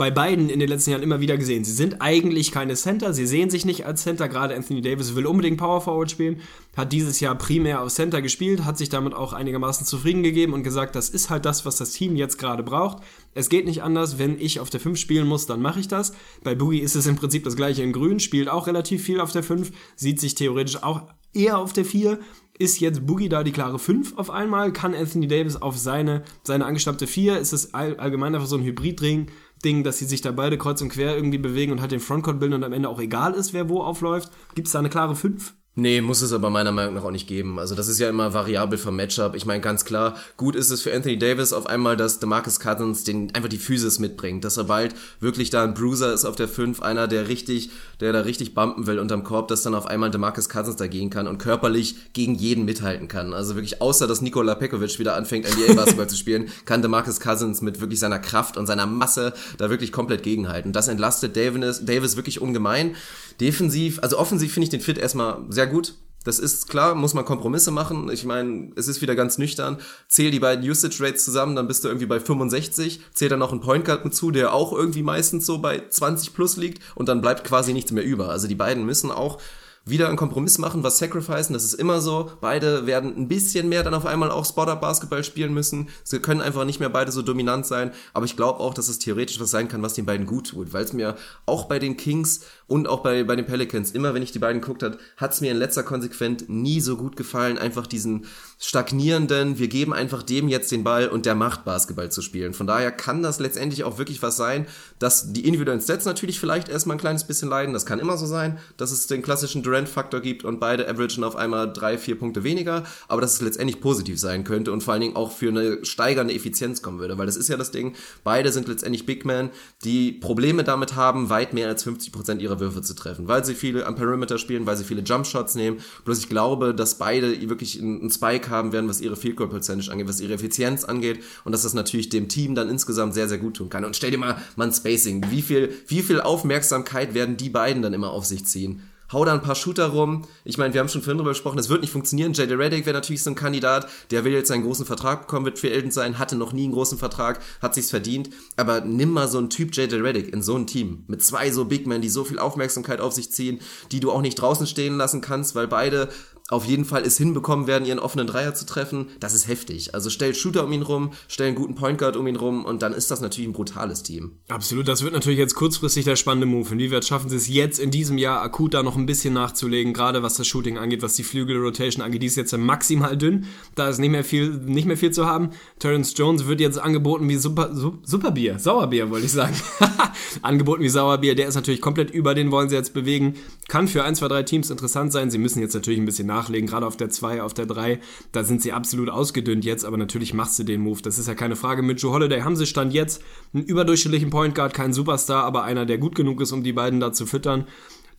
bei beiden in den letzten Jahren immer wieder gesehen. Sie sind eigentlich keine Center, sie sehen sich nicht als Center. Gerade Anthony Davis will unbedingt Power Forward spielen, hat dieses Jahr primär auf Center gespielt, hat sich damit auch einigermaßen zufrieden gegeben und gesagt, das ist halt das, was das Team jetzt gerade braucht. Es geht nicht anders, wenn ich auf der 5 spielen muss, dann mache ich das. Bei Boogie ist es im Prinzip das gleiche in Grün, spielt auch relativ viel auf der 5, sieht sich theoretisch auch eher auf der 4 ist jetzt Boogie da die klare 5 auf einmal? Kann Anthony Davis auf seine, seine angestammte 4? Ist es all, allgemein einfach so ein Hybrid-Ding, Ding, dass sie sich da beide kreuz und quer irgendwie bewegen und halt den Frontcourt bilden und am Ende auch egal ist, wer wo aufläuft? Gibt es da eine klare 5? Nee, muss es aber meiner Meinung nach auch nicht geben. Also das ist ja immer variabel vom Matchup. Ich meine, ganz klar, gut ist es für Anthony Davis auf einmal, dass DeMarcus Cousins den einfach die Physis mitbringt, dass er bald wirklich da ein Bruiser ist auf der 5, einer, der richtig, der da richtig bumpen will unterm Korb, dass dann auf einmal DeMarcus Cousins dagegen kann und körperlich gegen jeden mithalten kann. Also wirklich, außer dass Nikola Pekovic wieder anfängt, NBA-Basketball zu spielen, kann DeMarcus Cousins mit wirklich seiner Kraft und seiner Masse da wirklich komplett gegenhalten. Das entlastet Davis, Davis wirklich ungemein. Defensiv, also offensiv finde ich den Fit erstmal sehr gut. Das ist klar, muss man Kompromisse machen. Ich meine, es ist wieder ganz nüchtern. Zähl die beiden Usage Rates zusammen, dann bist du irgendwie bei 65. Zähl dann noch einen Point Guard mit zu, der auch irgendwie meistens so bei 20 plus liegt und dann bleibt quasi nichts mehr über. Also die beiden müssen auch wieder einen Kompromiss machen, was sacrificen, das ist immer so. Beide werden ein bisschen mehr dann auf einmal auch Spot-Up-Basketball spielen müssen. Sie können einfach nicht mehr beide so dominant sein, aber ich glaube auch, dass es theoretisch was sein kann, was den beiden gut tut, weil es mir auch bei den Kings und auch bei, bei den Pelicans, immer wenn ich die beiden geguckt hat, hat es mir in letzter Konsequent nie so gut gefallen, einfach diesen stagnierenden, wir geben einfach dem jetzt den Ball und der macht Basketball zu spielen. Von daher kann das letztendlich auch wirklich was sein, dass die individuellen Stats natürlich vielleicht erstmal ein kleines bisschen leiden, das kann immer so sein, dass es den klassischen Durant-Faktor gibt und beide averagen auf einmal drei, vier Punkte weniger, aber dass es letztendlich positiv sein könnte und vor allen Dingen auch für eine steigernde Effizienz kommen würde, weil das ist ja das Ding, beide sind letztendlich Big Men, die Probleme damit haben, weit mehr als 50% ihrer Würfe zu treffen, weil sie viele am Perimeter spielen, weil sie viele Jumpshots nehmen, bloß ich glaube, dass beide wirklich einen Spike haben werden, was ihre Field Goal Percentage angeht, was ihre Effizienz angeht und dass das natürlich dem Team dann insgesamt sehr, sehr gut tun kann. Und stell dir mal, ein Spacing, wie viel, wie viel Aufmerksamkeit werden die beiden dann immer auf sich ziehen? hau da ein paar Shooter rum. Ich meine, wir haben schon vorhin drüber gesprochen, es wird nicht funktionieren. JD Reddick wäre natürlich so ein Kandidat, der will jetzt seinen großen Vertrag bekommen, wird für Elton sein, hatte noch nie einen großen Vertrag, hat sich's verdient. Aber nimm mal so einen Typ JD Reddick in so ein Team mit zwei so Big Men, die so viel Aufmerksamkeit auf sich ziehen, die du auch nicht draußen stehen lassen kannst, weil beide auf jeden Fall es hinbekommen werden, ihren offenen Dreier zu treffen, das ist heftig. Also stell Shooter um ihn rum, stell einen guten Point Guard um ihn rum und dann ist das natürlich ein brutales Team. Absolut, das wird natürlich jetzt kurzfristig der spannende Move. Inwieweit schaffen sie es jetzt in diesem Jahr akut da noch ein bisschen nachzulegen, gerade was das Shooting angeht, was die Flügel-Rotation angeht, die ist jetzt maximal dünn, da ist nicht mehr viel, nicht mehr viel zu haben. Terrence Jones wird jetzt angeboten wie Super, Superbier, Sauerbier wollte ich sagen. angeboten wie Sauerbier, der ist natürlich komplett über, den wollen sie jetzt bewegen. Kann für ein, zwei, drei Teams interessant sein. Sie müssen jetzt natürlich ein bisschen nach nachlegen, gerade auf der 2, auf der 3, da sind sie absolut ausgedünnt jetzt, aber natürlich machst du den Move, das ist ja keine Frage. Mit Joe Holiday haben sie Stand jetzt einen überdurchschnittlichen Point Guard, kein Superstar, aber einer, der gut genug ist, um die beiden da zu füttern.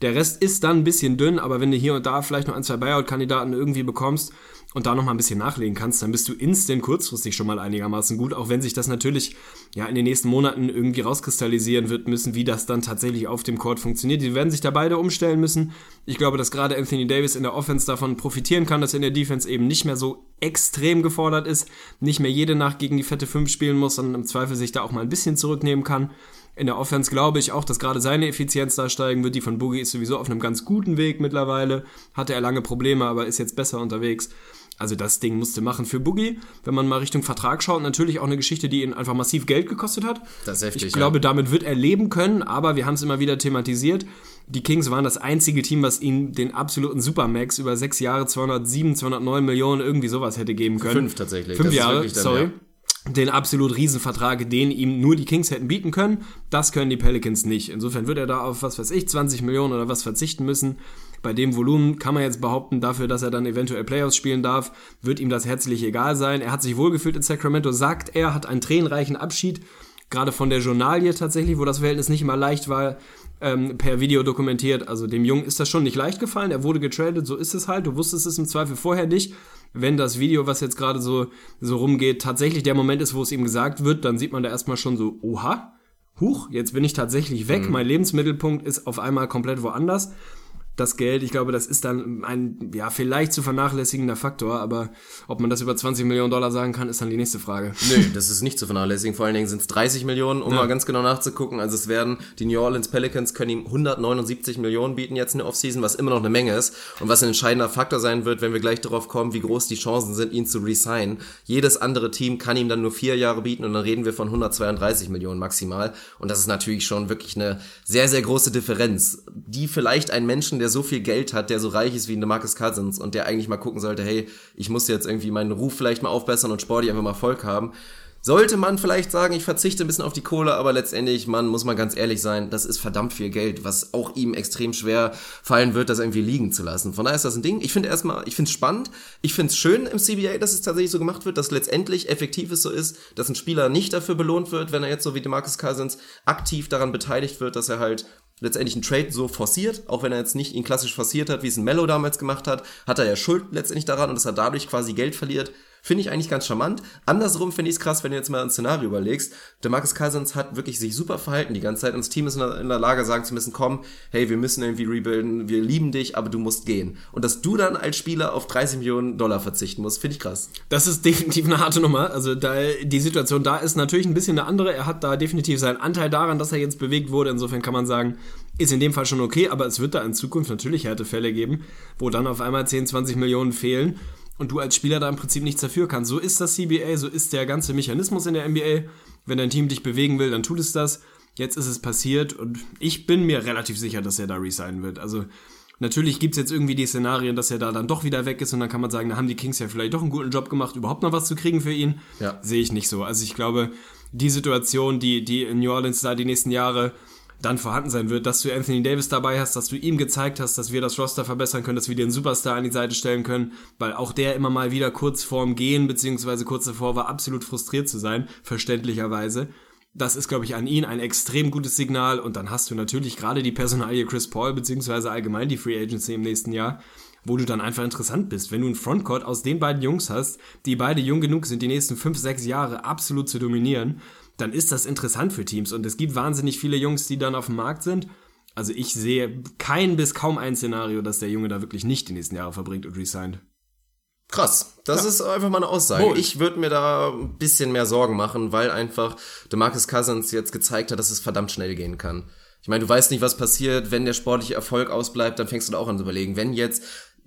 Der Rest ist dann ein bisschen dünn, aber wenn du hier und da vielleicht noch ein, zwei Buyout-Kandidaten irgendwie bekommst, und da nochmal ein bisschen nachlegen kannst, dann bist du instant kurzfristig schon mal einigermaßen gut, auch wenn sich das natürlich ja in den nächsten Monaten irgendwie rauskristallisieren wird müssen, wie das dann tatsächlich auf dem Court funktioniert. Die werden sich da beide umstellen müssen. Ich glaube, dass gerade Anthony Davis in der Offense davon profitieren kann, dass er in der Defense eben nicht mehr so extrem gefordert ist, nicht mehr jede Nacht gegen die fette 5 spielen muss, sondern im Zweifel sich da auch mal ein bisschen zurücknehmen kann. In der Offense glaube ich auch, dass gerade seine Effizienz da steigen wird. Die von Boogie ist sowieso auf einem ganz guten Weg mittlerweile. Hatte er lange Probleme, aber ist jetzt besser unterwegs. Also das Ding musste machen für Boogie. Wenn man mal Richtung Vertrag schaut, natürlich auch eine Geschichte, die ihn einfach massiv Geld gekostet hat. Das ist heftig. Ich glaube, ja. damit wird er leben können, aber wir haben es immer wieder thematisiert. Die Kings waren das einzige Team, was ihnen den absoluten Supermax über sechs Jahre 207, 209 Millionen irgendwie sowas hätte geben können. Fünf tatsächlich. Fünf Jahre, dann, sorry. Ja den absolut Riesenvertrag, den ihm nur die Kings hätten bieten können. Das können die Pelicans nicht. Insofern wird er da auf, was weiß ich, 20 Millionen oder was verzichten müssen. Bei dem Volumen kann man jetzt behaupten, dafür, dass er dann eventuell Playoffs spielen darf, wird ihm das herzlich egal sein. Er hat sich wohlgefühlt in Sacramento, sagt er, hat einen tränenreichen Abschied, gerade von der Journalie tatsächlich, wo das Verhältnis nicht immer leicht war, ähm, per Video dokumentiert. Also dem Jungen ist das schon nicht leicht gefallen. Er wurde getradet, so ist es halt. Du wusstest es im Zweifel vorher nicht. Wenn das Video, was jetzt gerade so, so rumgeht, tatsächlich der Moment ist, wo es ihm gesagt wird, dann sieht man da erstmal schon so, oha, huch, jetzt bin ich tatsächlich weg. Mhm. Mein Lebensmittelpunkt ist auf einmal komplett woanders das Geld. Ich glaube, das ist dann ein, ja, vielleicht zu vernachlässigender Faktor, aber ob man das über 20 Millionen Dollar sagen kann, ist dann die nächste Frage. Nö, das ist nicht zu vernachlässigen. Vor allen Dingen sind es 30 Millionen, um ja. mal ganz genau nachzugucken. Also es werden, die New Orleans Pelicans können ihm 179 Millionen bieten jetzt in der Offseason, was immer noch eine Menge ist und was ein entscheidender Faktor sein wird, wenn wir gleich darauf kommen, wie groß die Chancen sind, ihn zu resignen. Jedes andere Team kann ihm dann nur vier Jahre bieten und dann reden wir von 132 Millionen maximal. Und das ist natürlich schon wirklich eine sehr, sehr große Differenz, die vielleicht ein Menschen, der so viel Geld hat, der so reich ist wie eine Marcus Cousins und der eigentlich mal gucken sollte, hey, ich muss jetzt irgendwie meinen Ruf vielleicht mal aufbessern und sportlich einfach mal Erfolg haben. Sollte man vielleicht sagen, ich verzichte ein bisschen auf die Kohle, aber letztendlich, man muss mal ganz ehrlich sein, das ist verdammt viel Geld, was auch ihm extrem schwer fallen wird, das irgendwie liegen zu lassen. Von daher ist das ein Ding. Ich finde erstmal, ich finde es spannend, ich finde es schön im CBA, dass es tatsächlich so gemacht wird, dass letztendlich effektiv es so ist, dass ein Spieler nicht dafür belohnt wird, wenn er jetzt so wie Demarcus Cousins aktiv daran beteiligt wird, dass er halt letztendlich einen Trade so forciert, auch wenn er jetzt nicht ihn klassisch forciert hat, wie es ein Mello damals gemacht hat, hat er ja Schuld letztendlich daran und dass er dadurch quasi Geld verliert. Finde ich eigentlich ganz charmant. Andersrum finde ich es krass, wenn du jetzt mal ein Szenario überlegst. Der Marcus Cousins hat wirklich sich super verhalten die ganze Zeit und das Team ist in der, in der Lage, sagen zu müssen, komm, hey, wir müssen irgendwie rebuilden, wir lieben dich, aber du musst gehen. Und dass du dann als Spieler auf 30 Millionen Dollar verzichten musst, finde ich krass. Das ist definitiv eine harte Nummer. Also da, die Situation da ist natürlich ein bisschen eine andere. Er hat da definitiv seinen Anteil daran, dass er jetzt bewegt wurde. Insofern kann man sagen, ist in dem Fall schon okay, aber es wird da in Zukunft natürlich Härtefälle geben, wo dann auf einmal 10, 20 Millionen fehlen und du als Spieler da im Prinzip nichts dafür kannst. So ist das CBA, so ist der ganze Mechanismus in der NBA. Wenn dein Team dich bewegen will, dann tut es das. Jetzt ist es passiert und ich bin mir relativ sicher, dass er da resignen wird. Also natürlich gibt es jetzt irgendwie die Szenarien, dass er da dann doch wieder weg ist und dann kann man sagen, da haben die Kings ja vielleicht doch einen guten Job gemacht, überhaupt noch was zu kriegen für ihn. Ja. Sehe ich nicht so. Also ich glaube, die Situation, die, die in New Orleans da die nächsten Jahre dann vorhanden sein wird, dass du Anthony Davis dabei hast, dass du ihm gezeigt hast, dass wir das Roster verbessern können, dass wir dir einen Superstar an die Seite stellen können, weil auch der immer mal wieder kurz vorm Gehen, beziehungsweise kurz davor war, absolut frustriert zu sein, verständlicherweise. Das ist, glaube ich, an ihn ein extrem gutes Signal und dann hast du natürlich gerade die Personalie Chris Paul, beziehungsweise allgemein die Free Agency im nächsten Jahr, wo du dann einfach interessant bist. Wenn du einen Frontcourt aus den beiden Jungs hast, die beide jung genug sind, die nächsten fünf, sechs Jahre absolut zu dominieren, dann ist das interessant für Teams. Und es gibt wahnsinnig viele Jungs, die dann auf dem Markt sind. Also ich sehe kein bis kaum ein Szenario, dass der Junge da wirklich nicht die nächsten Jahre verbringt und resigned. Krass. Das Ja. ist einfach mal eine Aussage. Wohl. Ich würde mir da ein bisschen mehr Sorgen machen, weil einfach DeMarcus Cousins jetzt gezeigt hat, dass es verdammt schnell gehen kann. Ich meine, du weißt nicht, was passiert, wenn der sportliche Erfolg ausbleibt, dann fängst du da auch an zu überlegen. Wenn jetzt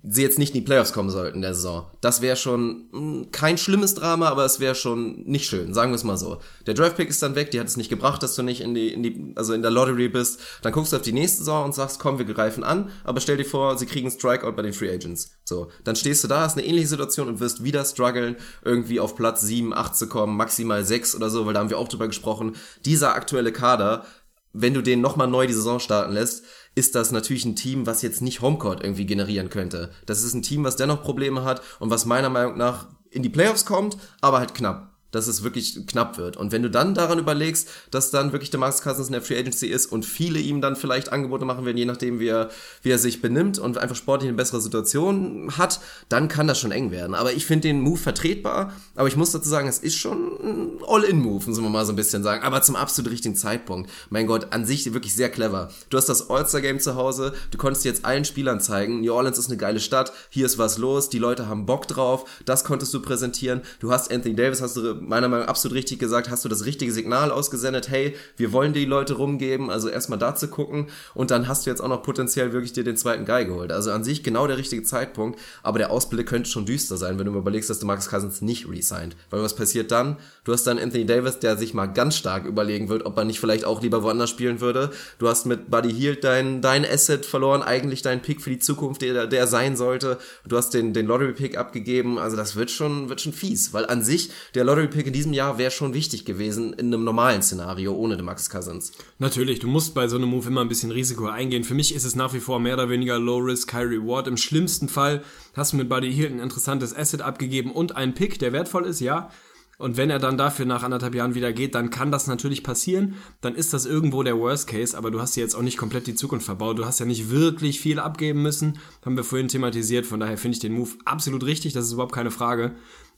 sie jetzt nicht in die Playoffs kommen sollten der Saison, das wäre schon mh, kein schlimmes Drama, aber es wäre schon nicht schön, sagen wir es mal so. Der Draftpick ist dann weg, die hat es nicht gebracht, dass du nicht in die, in die, also in der Lottery bist. Dann guckst du auf die nächste Saison und sagst, komm, wir greifen an, aber stell dir vor, sie kriegen Strikeout bei den Free Agents. So, dann stehst du da, hast eine ähnliche Situation und wirst wieder strugglen, irgendwie auf Platz 7, 8 zu kommen, maximal 6 oder so, weil da haben wir auch drüber gesprochen. Dieser aktuelle Kader, wenn du den nochmal neu die Saison starten lässt, ist das natürlich ein Team, was jetzt nicht Homecourt irgendwie generieren könnte. Das ist ein Team, was dennoch Probleme hat und was meiner Meinung nach in die Playoffs kommt, aber halt knapp. Dass es wirklich knapp wird. Und wenn du dann daran überlegst, dass dann wirklich der Marcus Cousins in der Free Agency ist und viele ihm dann vielleicht Angebote machen werden, je nachdem, wie er, wie er sich benimmt und einfach sportlich eine bessere Situation hat, dann kann das schon eng werden. Aber ich finde den Move vertretbar. Aber ich muss dazu sagen, es ist schon ein All-In-Move, müssen wir mal so ein bisschen sagen. Aber zum absolut richtigen Zeitpunkt. Mein Gott, an sich wirklich sehr clever. Du hast das All-Star-Game zu Hause. Du konntest jetzt allen Spielern zeigen, New Orleans ist eine geile Stadt. Hier ist was los. Die Leute haben Bock drauf. Das konntest du präsentieren. Du hast Anthony Davis, hast du meiner Meinung nach absolut richtig gesagt, hast du das richtige Signal ausgesendet. Hey, wir wollen die Leute rumgeben. Also erstmal da zu gucken. Und dann hast du jetzt auch noch potenziell wirklich dir den zweiten Guy geholt. Also an sich genau der richtige Zeitpunkt. Aber der Ausblick könnte schon düster sein, wenn du überlegst, dass du Marcus Cousins nicht resigned. Weil was passiert dann? Du hast dann Anthony Davis, der sich mal ganz stark überlegen wird, ob er nicht vielleicht auch lieber woanders spielen würde. Du hast mit Buddy Hield dein, dein Asset verloren, eigentlich dein Pick für die Zukunft, der, der sein sollte. Du hast den, den Lottery-Pick abgegeben. Also das wird schon, wird schon fies. Weil an sich, der Lottery-Pick in diesem Jahr wäre schon wichtig gewesen in einem normalen Szenario ohne Max Cousins. Natürlich, du musst bei so einem Move immer ein bisschen Risiko eingehen. Für mich ist es nach wie vor mehr oder weniger Low Risk, High Reward. Im schlimmsten Fall hast du mit Buddy Hield ein interessantes Asset abgegeben und einen Pick, der wertvoll ist, ja. Und wenn er dann dafür nach anderthalb Jahren wieder geht, dann kann das natürlich passieren. Dann ist das irgendwo der Worst Case, aber du hast dir jetzt auch nicht komplett die Zukunft verbaut. Du hast ja nicht wirklich viel abgeben müssen. Haben wir vorhin thematisiert. Von daher finde ich den Move absolut richtig. Das ist überhaupt keine Frage.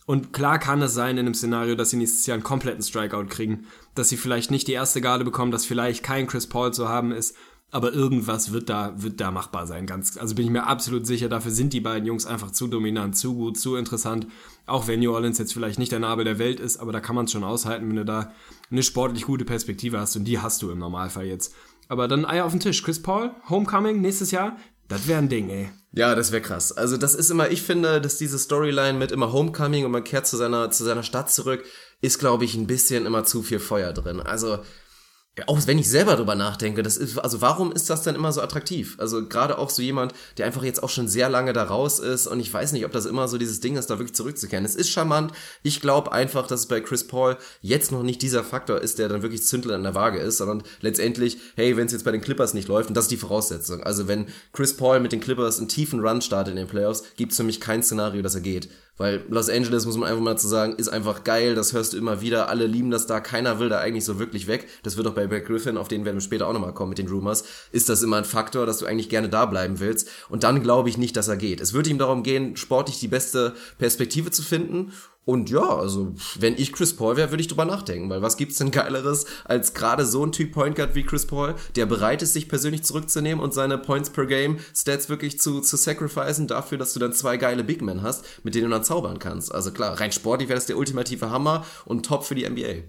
Und klar kann es sein in einem Szenario, dass sie nächstes Jahr einen kompletten Strikeout kriegen. Dass sie vielleicht nicht die erste Garde bekommen, dass vielleicht kein Chris Paul zu haben ist. Aber irgendwas wird da, wird da machbar sein. Ganz, also bin ich mir absolut sicher, dafür sind die beiden Jungs einfach zu dominant, zu gut, zu interessant. Auch wenn New Orleans jetzt vielleicht nicht der Nabel der Welt ist, aber da kann man es schon aushalten, wenn du da eine sportlich gute Perspektive hast und die hast du im Normalfall jetzt. Aber dann Eier auf den Tisch. Chris Paul, Homecoming nächstes Jahr, das wäre ein Ding, ey. Ja, das wäre krass. Also das ist immer, ich finde, dass diese Storyline mit immer Homecoming und man kehrt zu seiner, zu seiner Stadt zurück, ist, glaube ich, ein bisschen immer zu viel Feuer drin. Also, auch wenn ich selber drüber nachdenke, das ist, also warum ist das denn immer so attraktiv? Also gerade auch so jemand, der einfach jetzt auch schon sehr lange da raus ist und ich weiß nicht, ob das immer so dieses Ding ist, da wirklich zurückzukehren. Es ist charmant. Ich glaube einfach, dass es bei Chris Paul jetzt noch nicht dieser Faktor ist, der dann wirklich Zündler in der Waage ist, sondern letztendlich, hey, wenn es jetzt bei den Clippers nicht läuft, und das ist die Voraussetzung. Also wenn Chris Paul mit den Clippers einen tiefen Run startet in den Playoffs, gibt es für mich kein Szenario, dass er geht. Weil Los Angeles, muss man einfach mal zu sagen, ist einfach geil, das hörst du immer wieder, alle lieben das da, keiner will da eigentlich so wirklich weg. Das wird auch bei Brad Griffin, auf den werden wir später auch nochmal kommen mit den Rumors, ist das immer ein Faktor, dass du eigentlich gerne da bleiben willst. Und dann glaube ich nicht, dass er geht. Es wird ihm darum gehen, sportlich die beste Perspektive zu finden. Und ja, also wenn ich Chris Paul wäre, würde ich drüber nachdenken, weil was gibt's denn geileres als gerade so ein Typ Point Guard wie Chris Paul, der bereit ist, sich persönlich zurückzunehmen und seine Points per Game Stats wirklich zu, zu sacrificen dafür, dass du dann zwei geile Big Men hast, mit denen du dann zaubern kannst. Also klar, rein sportlich wäre das der ultimative Hammer und top für die NBA.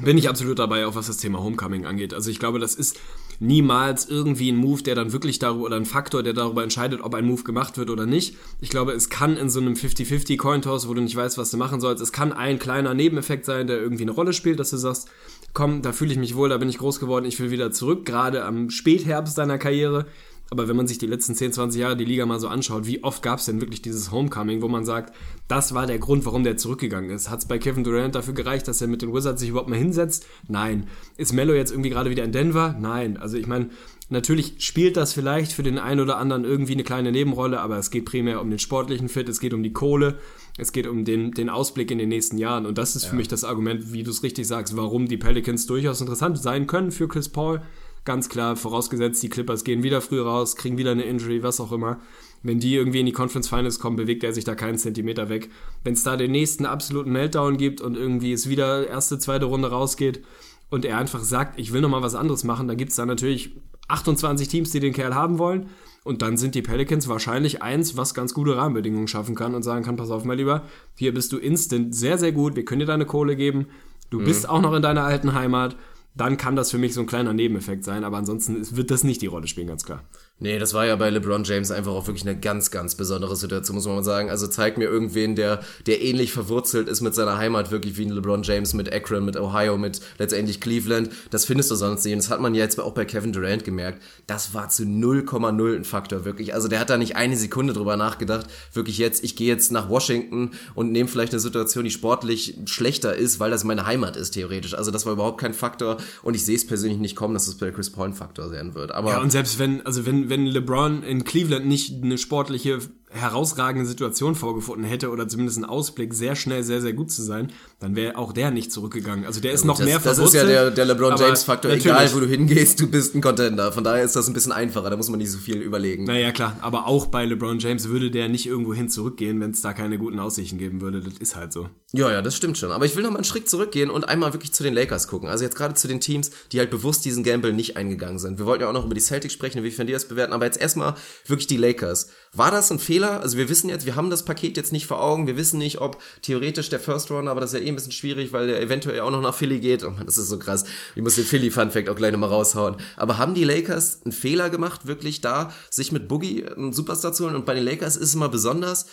Bin ich absolut dabei, auch was das Thema Homecoming angeht. Also ich glaube, das ist niemals irgendwie ein Move, der dann wirklich darüber, oder ein Faktor, der darüber entscheidet, ob ein Move gemacht wird oder nicht. Ich glaube, es kann in so einem 50-50 Cointoss, wo du nicht weißt, was du machen sollst, es kann ein kleiner Nebeneffekt sein, der irgendwie eine Rolle spielt, dass du sagst, komm, da fühle ich mich wohl, da bin ich groß geworden, ich will wieder zurück, gerade am Spätherbst deiner Karriere. Aber wenn man sich die letzten 10, 20 Jahre die Liga mal so anschaut, wie oft gab es denn wirklich dieses Homecoming, wo man sagt, das war der Grund, warum der zurückgegangen ist? Hat es bei Kevin Durant dafür gereicht, dass er mit den Wizards sich überhaupt mal hinsetzt? Nein. Ist Mello jetzt irgendwie gerade wieder in Denver? Nein. Also ich meine, Natürlich spielt das vielleicht für den einen oder anderen irgendwie eine kleine Nebenrolle, aber es geht primär um den sportlichen Fit, es geht um die Kohle, es geht um den, den Ausblick in den nächsten Jahren. Und das ist ja. für mich das Argument, wie du es richtig sagst, warum die Pelicans durchaus interessant sein können für Chris Paul. Ganz klar, vorausgesetzt, die Clippers gehen wieder früh raus, kriegen wieder eine Injury, was auch immer. Wenn die irgendwie in die Conference Finals kommen, bewegt er sich da keinen Zentimeter weg. Wenn es da den nächsten absoluten Meltdown gibt und irgendwie es wieder erste, zweite Runde rausgeht und er einfach sagt, ich will nochmal was anderes machen, dann gibt es da natürlich 28 Teams, die den Kerl haben wollen. Und dann sind die Pelicans wahrscheinlich eins, was ganz gute Rahmenbedingungen schaffen kann und sagen kann, pass auf, mein Lieber, hier bist du instant sehr, sehr gut, wir können dir deine Kohle geben, du mhm. bist auch noch in deiner alten Heimat, dann kann das für mich so ein kleiner Nebeneffekt sein, aber ansonsten wird das nicht die Rolle spielen, ganz klar. Nee, das war ja bei LeBron James einfach auch wirklich eine ganz, ganz besondere Situation, muss man mal sagen. Also zeig mir irgendwen, der, der ähnlich verwurzelt ist mit seiner Heimat, wirklich wie ein LeBron James mit Akron, mit Ohio, mit letztendlich Cleveland. Das findest du sonst nicht. Und das hat man ja jetzt auch bei Kevin Durant gemerkt. Das war zu 0,0 ein Faktor, wirklich. Also der hat da nicht eine Sekunde drüber nachgedacht. Wirklich jetzt, ich gehe jetzt nach Washington und nehme vielleicht eine Situation, die sportlich schlechter ist, weil das meine Heimat ist, theoretisch. Also das war überhaupt kein Faktor. Und ich sehe es persönlich nicht kommen, dass es bei Chris Paul ein Faktor sein wird. Aber ja, und selbst wenn, also wenn, wenn LeBron in Cleveland nicht eine sportliche herausragende Situation vorgefunden hätte oder zumindest einen Ausblick, sehr schnell sehr, sehr gut zu sein, dann wäre auch der nicht zurückgegangen. Also der ist ja, noch das, mehr Das ist ja der, der LeBron James-Faktor. Egal, wo du hingehst, du bist ein Contender. Von daher ist das ein bisschen einfacher. Da muss man nicht so viel überlegen. Naja, klar. Aber auch bei LeBron James würde der nicht irgendwo hin zurückgehen, wenn es da keine guten Aussichten geben würde. Das ist halt so. Ja, ja, das stimmt schon. Aber ich will noch mal einen Schritt zurückgehen und einmal wirklich zu den Lakers gucken. Also jetzt gerade zu den Teams, die halt bewusst diesen Gamble nicht eingegangen sind. Wir wollten ja auch noch über die Celtics sprechen, wie finden die das bewerten. Aber jetzt erstmal wirklich die Lakers. War das ein Fehler? Also wir wissen jetzt, wir haben das Paket jetzt nicht vor Augen. Wir wissen nicht, ob theoretisch der First Runner, aber das ist ja eh ein bisschen schwierig, weil der eventuell auch noch nach Philly geht. Oh man, das ist so krass. Ich muss den Philly Fun Fact auch gleich nochmal raushauen. Aber haben die Lakers einen Fehler gemacht, wirklich da, sich mit Boogie einen Superstar zu holen? Und bei den Lakers ist es immer besonders.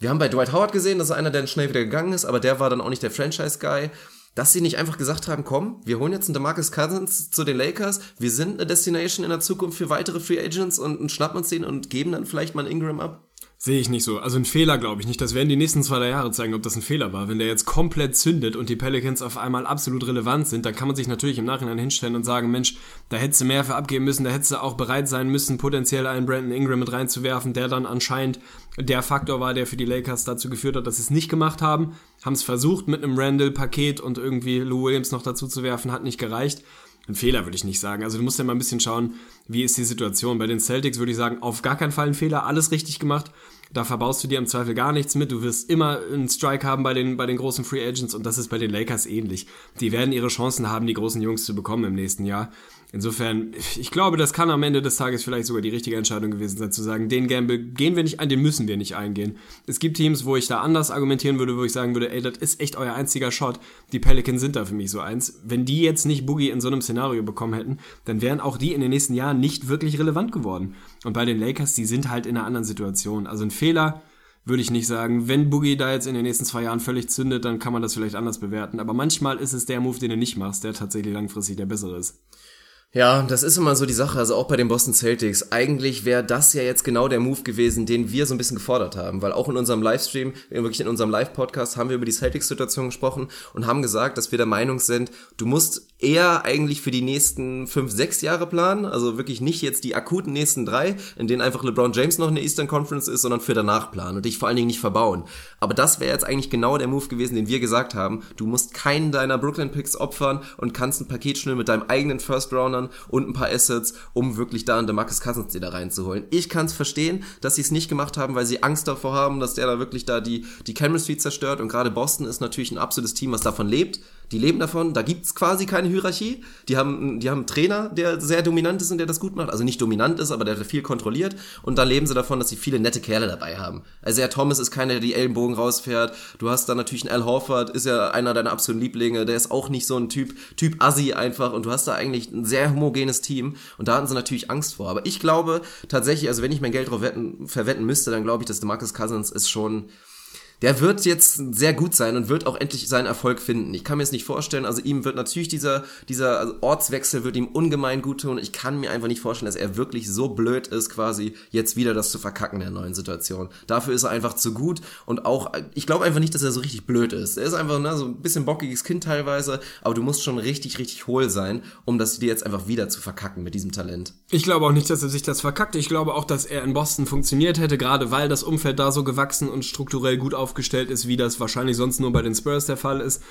Wir haben bei Dwight Howard gesehen, dass er einer, der schnell wieder gegangen ist, aber der war dann auch nicht der Franchise-Guy dass sie nicht einfach gesagt haben, komm, wir holen jetzt einen DeMarcus Cousins zu den Lakers, wir sind eine Destination in der Zukunft für weitere Free Agents und, und schnappen uns den und geben dann vielleicht mal einen Ingram ab? Sehe ich nicht so. Also ein Fehler glaube ich nicht. Das werden die nächsten zwei, drei Jahre zeigen, ob das ein Fehler war. Wenn der jetzt komplett zündet und die Pelicans auf einmal absolut relevant sind, dann kann man sich natürlich im Nachhinein hinstellen und sagen, Mensch, da hättest du mehr für abgeben müssen, da hättest du auch bereit sein müssen, potenziell einen Brandon Ingram mit reinzuwerfen, der dann anscheinend der Faktor war, der für die Lakers dazu geführt hat, dass sie es nicht gemacht haben. Haben es versucht mit einem Randall-Paket und irgendwie Lou Williams noch dazu zu werfen, hat nicht gereicht. Ein Fehler würde ich nicht sagen. Also du musst ja mal ein bisschen schauen, wie ist die Situation. Bei den Celtics würde ich sagen, auf gar keinen Fall ein Fehler, alles richtig gemacht. Da verbaust du dir im Zweifel gar nichts mit. Du wirst immer einen Strike haben bei den, bei den großen Free Agents und das ist bei den Lakers ähnlich. Die werden ihre Chancen haben, die großen Jungs zu bekommen im nächsten Jahr. Insofern, ich glaube, das kann am Ende des Tages vielleicht sogar die richtige Entscheidung gewesen sein, zu sagen, den Gamble gehen wir nicht ein, den müssen wir nicht eingehen. Es gibt Teams, wo ich da anders argumentieren würde, wo ich sagen würde, ey, das ist echt euer einziger Shot. Die Pelicans sind da für mich so eins. Wenn die jetzt nicht Boogie in so einem Szenario bekommen hätten, dann wären auch die in den nächsten Jahren nicht wirklich relevant geworden. Und bei den Lakers, die sind halt in einer anderen Situation. Also ein Fehler, würde ich nicht sagen. Wenn Boogie da jetzt in den nächsten zwei Jahren völlig zündet, dann kann man das vielleicht anders bewerten. Aber manchmal ist es der Move, den du nicht machst, der tatsächlich langfristig der bessere ist. Ja, das ist immer so die Sache, also auch bei den Boston Celtics. Eigentlich wäre das ja jetzt genau der Move gewesen, den wir so ein bisschen gefordert haben, weil auch in unserem Livestream, wirklich in unserem Live-Podcast haben wir über die Celtics-Situation gesprochen und haben gesagt, dass wir der Meinung sind, du musst eher eigentlich für die nächsten fünf, sechs Jahre planen, also wirklich nicht jetzt die akuten nächsten drei, in denen einfach LeBron James noch in der Eastern Conference ist, sondern für danach planen und dich vor allen Dingen nicht verbauen. Aber das wäre jetzt eigentlich genau der Move gewesen, den wir gesagt haben. Du musst keinen deiner Brooklyn-Picks opfern und kannst ein Paket schnell mit deinem eigenen First-Roundern Spielern und ein paar Assets, um wirklich da einen DeMarcus Cousins dir da reinzuholen. Ich kann es verstehen, dass sie es nicht gemacht haben, weil sie Angst davor haben, dass der da wirklich da die, die Chemistry zerstört und gerade Boston ist natürlich ein absolutes Team, was davon lebt. Die leben davon, da gibt's quasi keine Hierarchie. Die haben, die haben einen Trainer, der sehr dominant ist und der das gut macht. Also nicht dominant ist, aber der viel kontrolliert. Und dann leben sie davon, dass sie viele nette Kerle dabei haben. Also ja, Thomas ist keiner, der die Ellenbogen rausfährt. Du hast dann natürlich einen Al Horford, ist ja einer deiner absoluten Lieblinge. Der ist auch nicht so ein Typ, Typ Assi einfach. Und du hast da eigentlich ein sehr homogenes Team. Und da hatten sie natürlich Angst vor. Aber ich glaube tatsächlich, also wenn ich mein Geld drauf wetten, verwetten müsste, dann glaube ich, dass DeMarcus Cousins ist schon der wird jetzt sehr gut sein und wird auch endlich seinen Erfolg finden. Ich kann mir es nicht vorstellen, also ihm wird natürlich dieser, dieser Ortswechsel wird ihm ungemein gut tun. Ich kann mir einfach nicht vorstellen, dass er wirklich so blöd ist, quasi jetzt wieder das zu verkacken in der neuen Situation. Dafür ist er einfach zu gut und auch, ich glaube einfach nicht, dass er so richtig blöd ist. Er ist einfach ne, so ein bisschen bockiges Kind teilweise, aber du musst schon richtig, richtig hohl sein, um das dir jetzt einfach wieder zu verkacken mit diesem Talent. Ich glaube auch nicht, dass er sich das verkackt. Ich glaube auch, dass er in Boston funktioniert hätte, gerade weil das Umfeld da so gewachsen und strukturell gut aufgestellt aufgestellt ist, wie das wahrscheinlich sonst nur bei den Spurs der Fall ist.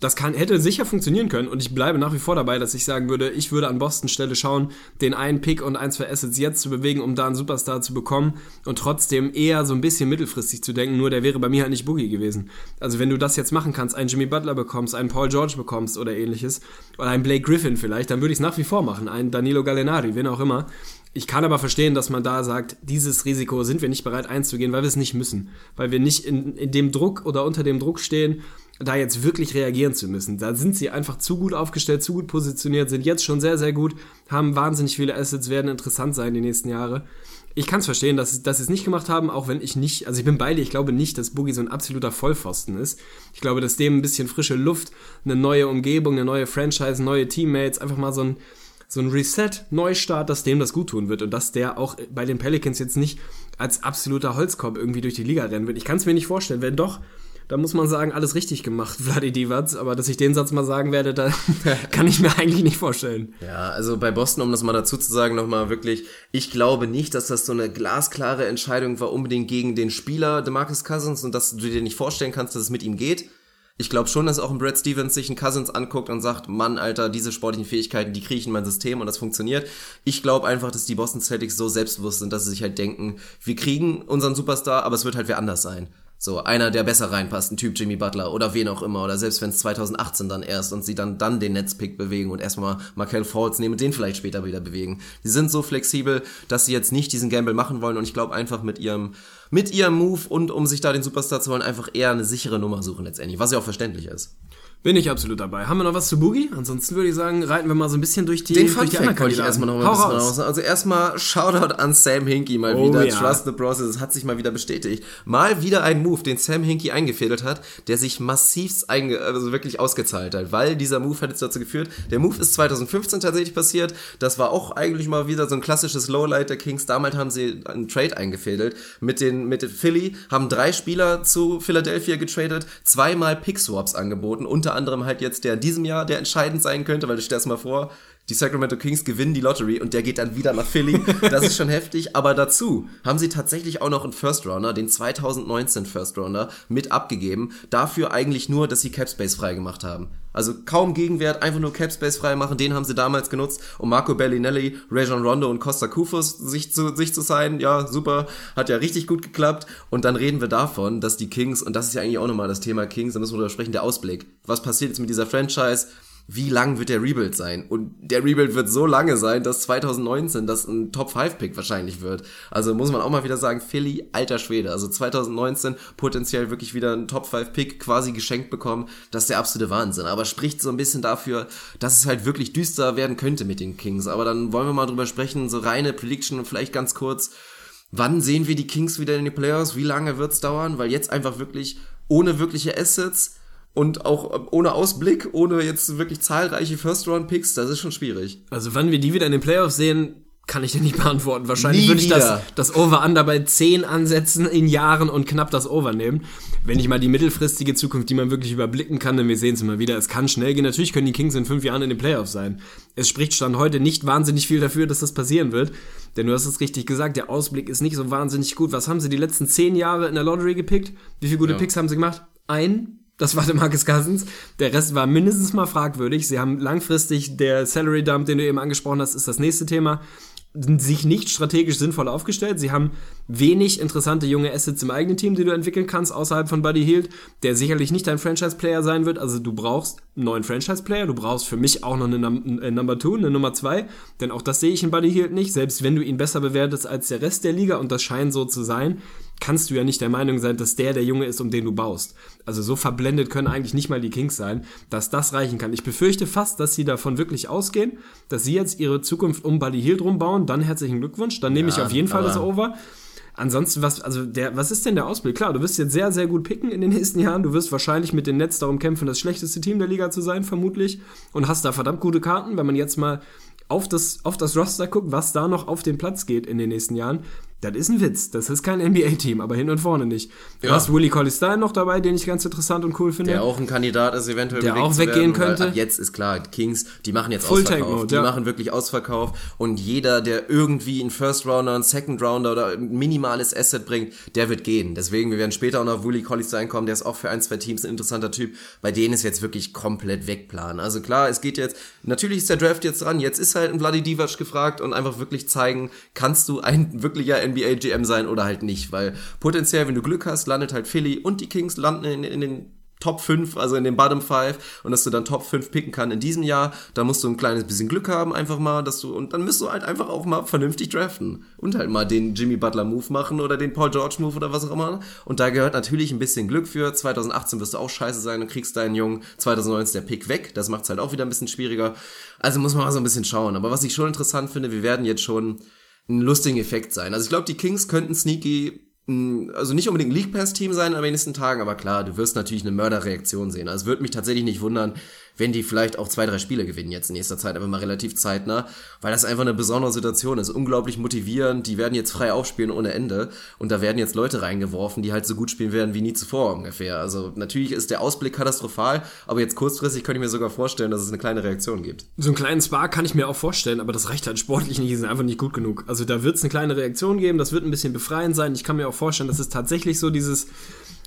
Das kann, hätte sicher funktionieren können und ich bleibe nach wie vor dabei, dass ich sagen würde, ich würde an Boston Stelle schauen, den einen Pick und ein, zwei Assets jetzt zu bewegen, um da einen Superstar zu bekommen und trotzdem eher so ein bisschen mittelfristig zu denken, nur der wäre bei mir halt nicht Boogie gewesen. Also wenn du das jetzt machen kannst, einen Jimmy Butler bekommst, einen Paul George bekommst oder ähnliches, oder einen Blake Griffin vielleicht, dann würde ich es nach wie vor machen, einen Danilo Gallinari, wen auch immer. Ich kann aber verstehen, dass man da sagt, dieses Risiko sind wir nicht bereit einzugehen, weil wir es nicht müssen. Weil wir nicht in, in dem Druck oder unter dem Druck stehen, da jetzt wirklich reagieren zu müssen. Da sind sie einfach zu gut aufgestellt, zu gut positioniert, sind jetzt schon sehr, sehr gut, haben wahnsinnig viele Assets, werden interessant sein die nächsten Jahre. Ich kann es verstehen, dass, dass sie es nicht gemacht haben, auch wenn ich nicht, also ich bin bei dir, ich glaube nicht, dass Boogie so ein absoluter Vollpfosten ist. Ich glaube, dass dem ein bisschen frische Luft, eine neue Umgebung, eine neue Franchise, neue Teammates, einfach mal so ein, so ein Reset, Neustart, dass dem das gut tun wird und dass der auch bei den Pelicans jetzt nicht als absoluter Holzkorb irgendwie durch die Liga rennen wird. Ich kann es mir nicht vorstellen. Wenn doch, da muss man sagen, alles richtig gemacht, Vladi Divac. Aber dass ich den Satz mal sagen werde, da kann ich mir eigentlich nicht vorstellen. Ja, also bei Boston, um das mal dazu zu sagen, nochmal wirklich, ich glaube nicht, dass das so eine glasklare Entscheidung war, unbedingt gegen den Spieler DeMarcus Cousins und dass du dir nicht vorstellen kannst, dass es mit ihm geht. Ich glaube schon, dass auch ein Brad Stevens sich einen Cousins anguckt und sagt, Mann, Alter, diese sportlichen Fähigkeiten, die kriege ich in mein System und das funktioniert. Ich glaube einfach, dass die Boston Celtics so selbstbewusst sind, dass sie sich halt denken, wir kriegen unseren Superstar, aber es wird halt wer anders sein. So, einer, der besser reinpasst, ein Typ Jimmy Butler oder wen auch immer, oder selbst wenn es 2018 dann erst und sie dann, dann den Netzpick bewegen und erstmal Markel Falls nehmen und den vielleicht später wieder bewegen. Die sind so flexibel, dass sie jetzt nicht diesen Gamble machen wollen und ich glaube einfach mit ihrem, mit ihrem Move und um sich da den Superstar zu holen, einfach eher eine sichere Nummer suchen letztendlich, was ja auch verständlich ist. Bin ich absolut dabei. Haben wir noch was zu Boogie? Ansonsten würde ich sagen, reiten wir mal so ein bisschen durch die, Den durch Fun die Fact wollte ich erstmal noch mal ein bisschen raus. Also erstmal Shoutout an Sam Hinkie mal Oh wieder. ja. Trust the process. Es hat sich mal wieder bestätigt. Mal wieder ein Move, den Sam Hinkie eingefädelt hat, der sich massivst einge also wirklich ausgezahlt hat. Weil dieser Move hat jetzt dazu geführt, der Move ist 2015 tatsächlich passiert. Das war auch eigentlich mal wieder so ein klassisches Lowlight der Kings. Damals haben sie einen Trade eingefädelt mit den, mit den Philly, haben drei Spieler zu Philadelphia getradet, zweimal Pick-Swaps angeboten, unter anderem halt jetzt der in diesem Jahr, der entscheidend sein könnte, weil du stellst mal vor, die Sacramento Kings gewinnen die Lottery und der geht dann wieder nach Philly. Das ist schon heftig. Aber dazu haben sie tatsächlich auch noch einen First Rounder, den 2019 First Rounder, mit abgegeben. Dafür eigentlich nur, dass sie Cap Space freigemacht haben. Also kaum Gegenwert, einfach nur Cap Space freimachen. Den haben sie damals genutzt, um Marco Bellinelli, Rajon Rondo und Costa Kufos sich zu, sich zu sein. Ja, super. Hat ja richtig gut geklappt. Und dann reden wir davon, dass die Kings, und das ist ja eigentlich auch nochmal das Thema Kings, da müssen wir drüber sprechen, der Ausblick. Was passiert jetzt mit dieser Franchise? Wie lang wird der Rebuild sein? Und der Rebuild wird so lange sein, dass 2019 das ein Top-5-Pick wahrscheinlich wird. Also muss man auch mal wieder sagen, Philly, alter Schwede. Also 2019 potenziell wirklich wieder ein Top-5-Pick quasi geschenkt bekommen. Das ist der absolute Wahnsinn. Aber spricht so ein bisschen dafür, dass es halt wirklich düster werden könnte mit den Kings. Aber dann wollen wir mal drüber sprechen, so reine Prediction vielleicht ganz kurz. Wann sehen wir die Kings wieder in die Playoffs? Wie lange wird's dauern? Weil jetzt einfach wirklich ohne wirkliche Assets und auch ohne Ausblick, ohne jetzt wirklich zahlreiche First-Round-Picks, das ist schon schwierig. Also wann wir die wieder in den Playoffs sehen, kann ich dir nicht beantworten. Wahrscheinlich Nie würde ich das, das Over-Under bei 10 ansetzen in Jahren und knapp das Over nehmen. Wenn ich mal die mittelfristige Zukunft, die man wirklich überblicken kann, denn wir sehen es immer wieder, es kann schnell gehen. Natürlich können die Kings in fünf Jahren in den Playoffs sein. Es spricht Stand heute nicht wahnsinnig viel dafür, dass das passieren wird. Denn du hast es richtig gesagt, der Ausblick ist nicht so wahnsinnig gut. Was haben sie die letzten zehn Jahre in der Lottery gepickt? Wie viele gute Ja. Picks haben sie gemacht? Ein? Das war der Marcus Cousins. Der Rest war mindestens mal fragwürdig. Sie haben langfristig der Salary Dump, den du eben angesprochen hast, ist das nächste Thema sich nicht strategisch sinnvoll aufgestellt. Sie haben wenig interessante junge Assets im eigenen Team, die du entwickeln kannst, außerhalb von Buddy Hield, der sicherlich nicht dein Franchise-Player sein wird. Also du brauchst einen neuen Franchise-Player, du brauchst für mich auch noch eine Num äh, Number 2, eine Nummer 2, denn auch das sehe ich in Buddy Hield nicht. Selbst wenn du ihn besser bewertest als der Rest der Liga, und das scheint so zu sein, kannst du ja nicht der Meinung sein, dass der der Junge ist, um den du baust. Also so verblendet können eigentlich nicht mal die Kings sein, dass das reichen kann. Ich befürchte fast, dass sie davon wirklich ausgehen, dass sie jetzt ihre Zukunft um Buddy Hield rumbauen. Dann herzlichen Glückwunsch. Dann nehme ich Ja, auf jeden Fall das Over. Ansonsten, was, also der, was ist denn der Ausblick? Klar, du wirst jetzt sehr, sehr gut picken in den nächsten Jahren. Du wirst wahrscheinlich mit den Nets darum kämpfen, das schlechteste Team der Liga zu sein, vermutlich. Und hast da verdammt gute Karten, wenn man jetzt mal auf das, auf das Roster guckt, was da noch auf den Platz geht in den nächsten Jahren. Das ist ein Witz. Das ist kein NBA-Team, aber hin und vorne nicht. Du Ja. hast Willie Stein noch dabei, den ich ganz interessant und cool finde. Der auch ein Kandidat ist, eventuell Der auch weggehen werden, könnte. Ab jetzt ist klar, Kings, die machen jetzt Full Ausverkauf. Die ja. machen wirklich Ausverkauf. Und jeder, der irgendwie einen First Rounder, einen Second Rounder oder ein minimales Asset bringt, der wird gehen. Deswegen, wir werden später auch noch auf Willie Collins reinkommen. Der ist auch für ein, zwei Teams ein interessanter Typ. Bei denen ist jetzt wirklich komplett wegplanen. Also klar, es geht jetzt, natürlich ist der Draft jetzt dran. Jetzt ist halt ein Vladi Divac gefragt und einfach wirklich zeigen, kannst du ein wirklicher NBA GM sein oder halt nicht. Weil potenziell, wenn du Glück hast, landet halt Philly und die Kings landen in, in den Top 5, also in den Bottom 5 und dass du dann Top 5 picken kann in diesem Jahr, da musst du ein kleines bisschen Glück haben, einfach mal, dass du, und dann müsst du halt einfach auch mal vernünftig draften und halt mal den Jimmy Butler Move machen oder den Paul George Move oder was auch immer. Und da gehört natürlich ein bisschen Glück für. 2018 wirst du auch scheiße sein und kriegst deinen Jungen. 2019 ist der Pick weg, das macht's halt auch wieder ein bisschen schwieriger. Also muss man mal so ein bisschen schauen. Aber was ich schon interessant finde, wir werden jetzt schon einen lustigen Effekt sein. Also ich glaube, die Kings könnten sneaky mh, also nicht unbedingt League Pass Team sein in den nächsten Tagen, aber klar, du wirst natürlich eine Mörderreaktion sehen. Also es würde mich tatsächlich nicht wundern, wenn die vielleicht auch zwei, drei Spiele gewinnen jetzt in nächster Zeit, aber mal relativ zeitnah, weil das einfach eine besondere Situation ist. Unglaublich motivierend, die werden jetzt frei aufspielen ohne Ende und da werden jetzt Leute reingeworfen, die halt so gut spielen werden wie nie zuvor ungefähr. Also natürlich ist der Ausblick katastrophal, aber jetzt kurzfristig könnte ich mir sogar vorstellen, dass es eine kleine Reaktion gibt. So einen kleinen Spark kann ich mir auch vorstellen, aber das reicht halt sportlich nicht, die sind einfach nicht gut genug. Also da wird es eine kleine Reaktion geben, das wird ein bisschen befreiend sein. Ich kann mir auch vorstellen, dass es tatsächlich so dieses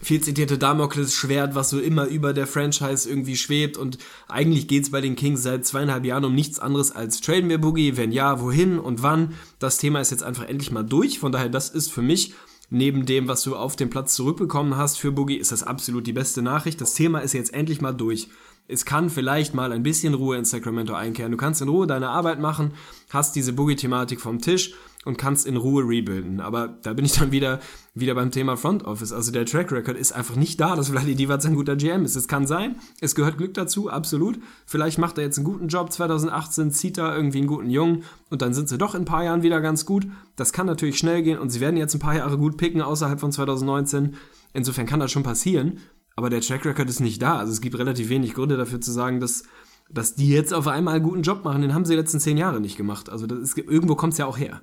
viel zitierte Damoklesschwert, was so immer über der Franchise irgendwie schwebt und eigentlich geht's bei den Kings seit zweieinhalb Jahren um nichts anderes als traden wir Boogie, wenn ja, wohin und wann. Das Thema ist jetzt einfach endlich mal durch, von daher das ist für mich neben dem, was du auf dem Platz zurückbekommen hast für Boogie, ist das absolut die beste Nachricht. Das Thema ist jetzt endlich mal durch. Es kann vielleicht mal ein bisschen Ruhe in Sacramento einkehren. Du kannst in Ruhe deine Arbeit machen, hast diese Boogie-Thematik vom Tisch und kannst in Ruhe rebuilden. Aber da bin ich dann wieder, wieder beim Thema Front Office. Also der Track Record ist einfach nicht da, dass Vladi Divac ein guter GM ist. Es kann sein, es gehört Glück dazu, absolut. Vielleicht macht er jetzt einen guten Job 2018, zieht da irgendwie einen guten Jungen und dann sind sie doch in ein paar Jahren wieder ganz gut. Das kann natürlich schnell gehen und sie werden jetzt ein paar Jahre gut picken außerhalb von 2019. Insofern kann das schon passieren. Aber der Track Record ist nicht da. Also es gibt relativ wenig Gründe dafür zu sagen, dass, dass die jetzt auf einmal einen guten Job machen. Den haben sie die letzten zehn Jahre nicht gemacht. Also ist, irgendwo kommt es ja auch her.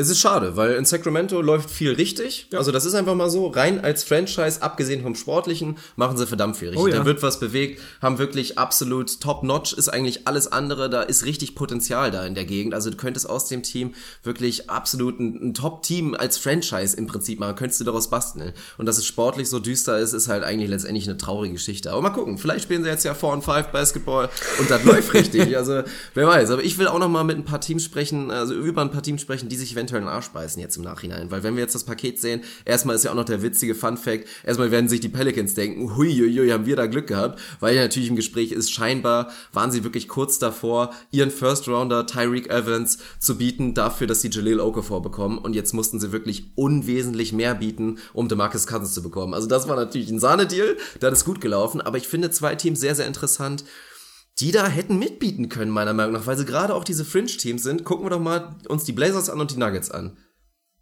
Es ist schade, weil in Sacramento läuft viel richtig. Also das ist einfach mal so. Rein als Franchise, abgesehen vom Sportlichen, machen sie verdammt viel richtig. Oh ja. Da wird was bewegt, haben wirklich absolut top-notch, ist eigentlich alles andere. Da ist richtig Potenzial da in der Gegend. Also du könntest aus dem Team wirklich absolut ein, ein Top-Team als Franchise im Prinzip machen. Könntest du daraus basteln. Und dass es sportlich so düster ist, ist halt eigentlich letztendlich eine traurige Geschichte. Aber mal gucken. Vielleicht spielen sie jetzt ja 4 on 5 Basketball und das läuft richtig. Also wer weiß. Aber ich will auch noch mal mit ein paar Teams sprechen, also über ein paar Teams sprechen, die sich eventuell in den Arsch beißen jetzt im Nachhinein. Weil wenn wir jetzt das Paket sehen, erstmal ist ja auch noch der witzige Fun-Fact, erstmal werden sich die Pelicans denken, huiuiui, haben wir da Glück gehabt, weil ja natürlich im Gespräch ist, scheinbar waren sie wirklich kurz davor, ihren First-Rounder Tyreek Evans zu bieten, dafür, dass sie Jaleel Okafor bekommen und jetzt mussten sie wirklich unwesentlich mehr bieten, um DeMarcus Cousins zu bekommen. Also das war natürlich ein Sahnedeal, da ist gut gelaufen, aber ich finde zwei Teams sehr, sehr interessant, die da hätten mitbieten können, meiner Meinung nach, weil sie gerade auch diese Fringe-Teams sind. Gucken wir doch mal uns die Blazers an und die Nuggets an.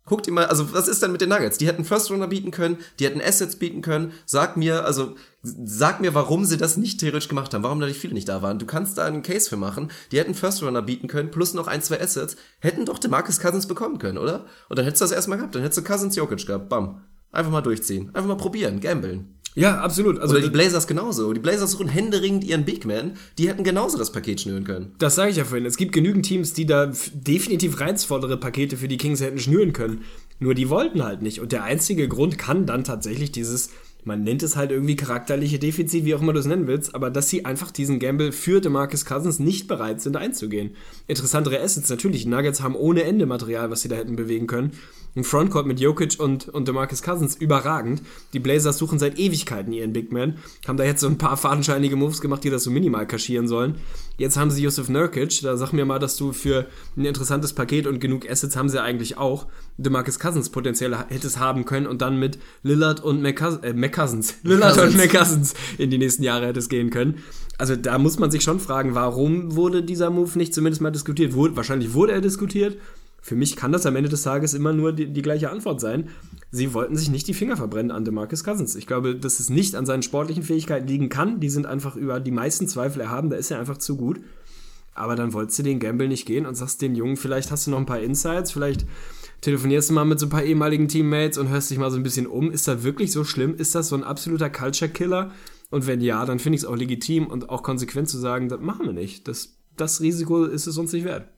Guckt ihr mal, also was ist denn mit den Nuggets? Die hätten First Runner bieten können, die hätten Assets bieten können. Sag mir, also sag mir, warum sie das nicht theoretisch gemacht haben, warum da nicht viele nicht da waren. Du kannst da einen Case für machen. Die hätten First Runner bieten können, plus noch ein, zwei Assets, hätten doch DeMarcus Cousins bekommen können, oder? Und dann hättest du das erstmal gehabt, dann hättest du Cousins Jokic gehabt, bam. Einfach mal durchziehen, einfach mal probieren, gambeln. Ja, absolut. Also Oder die Blazers genauso. Die Blazers suchen händeringend ihren Big Man. Die hätten genauso das Paket schnüren können. Das sage ich ja vorhin. Es gibt genügend Teams, die da definitiv reizvollere Pakete für die Kings hätten schnüren können. Nur die wollten halt nicht. Und der einzige Grund kann dann tatsächlich dieses, man nennt es halt irgendwie charakterliche Defizit, wie auch immer du es nennen willst, aber dass sie einfach diesen Gamble für DeMarcus Cousins nicht bereit sind einzugehen. Interessantere Assets natürlich. Nuggets haben ohne Ende Material, was sie da hätten bewegen können. Ein Frontcourt mit Jokic und, und DeMarcus Cousins überragend. Die Blazers suchen seit Ewigkeiten ihren Big Man. Haben da jetzt so ein paar fadenscheinige Moves gemacht, die das so minimal kaschieren sollen. Jetzt haben sie Yusuf Nurkic. Da sag mir mal, dass du für ein interessantes Paket und genug Assets haben sie eigentlich auch. DeMarcus Cousins potenziell hättest haben können und dann mit Lillard und McCousins, äh, McCousins. Lillard und Cousins. McCousins in die nächsten Jahre hätte es gehen können. Also da muss man sich schon fragen, warum wurde dieser Move nicht zumindest mal diskutiert? Wurde, wahrscheinlich wurde er diskutiert. Für mich kann das am Ende des Tages immer nur die, die gleiche Antwort sein. Sie wollten sich nicht die Finger verbrennen an DeMarcus Cousins. Ich glaube, dass es nicht an seinen sportlichen Fähigkeiten liegen kann. Die sind einfach über die meisten Zweifel erhaben. Da ist er einfach zu gut. Aber dann wolltest du den Gamble nicht gehen und sagst den Jungen, vielleicht hast du noch ein paar Insights, vielleicht telefonierst du mal mit so ein paar ehemaligen Teammates und hörst dich mal so ein bisschen um. Ist das wirklich so schlimm? Ist das so ein absoluter Culture-Killer? Und wenn ja, dann finde ich es auch legitim und auch konsequent zu sagen, das machen wir nicht. Das, das Risiko ist es uns nicht wert.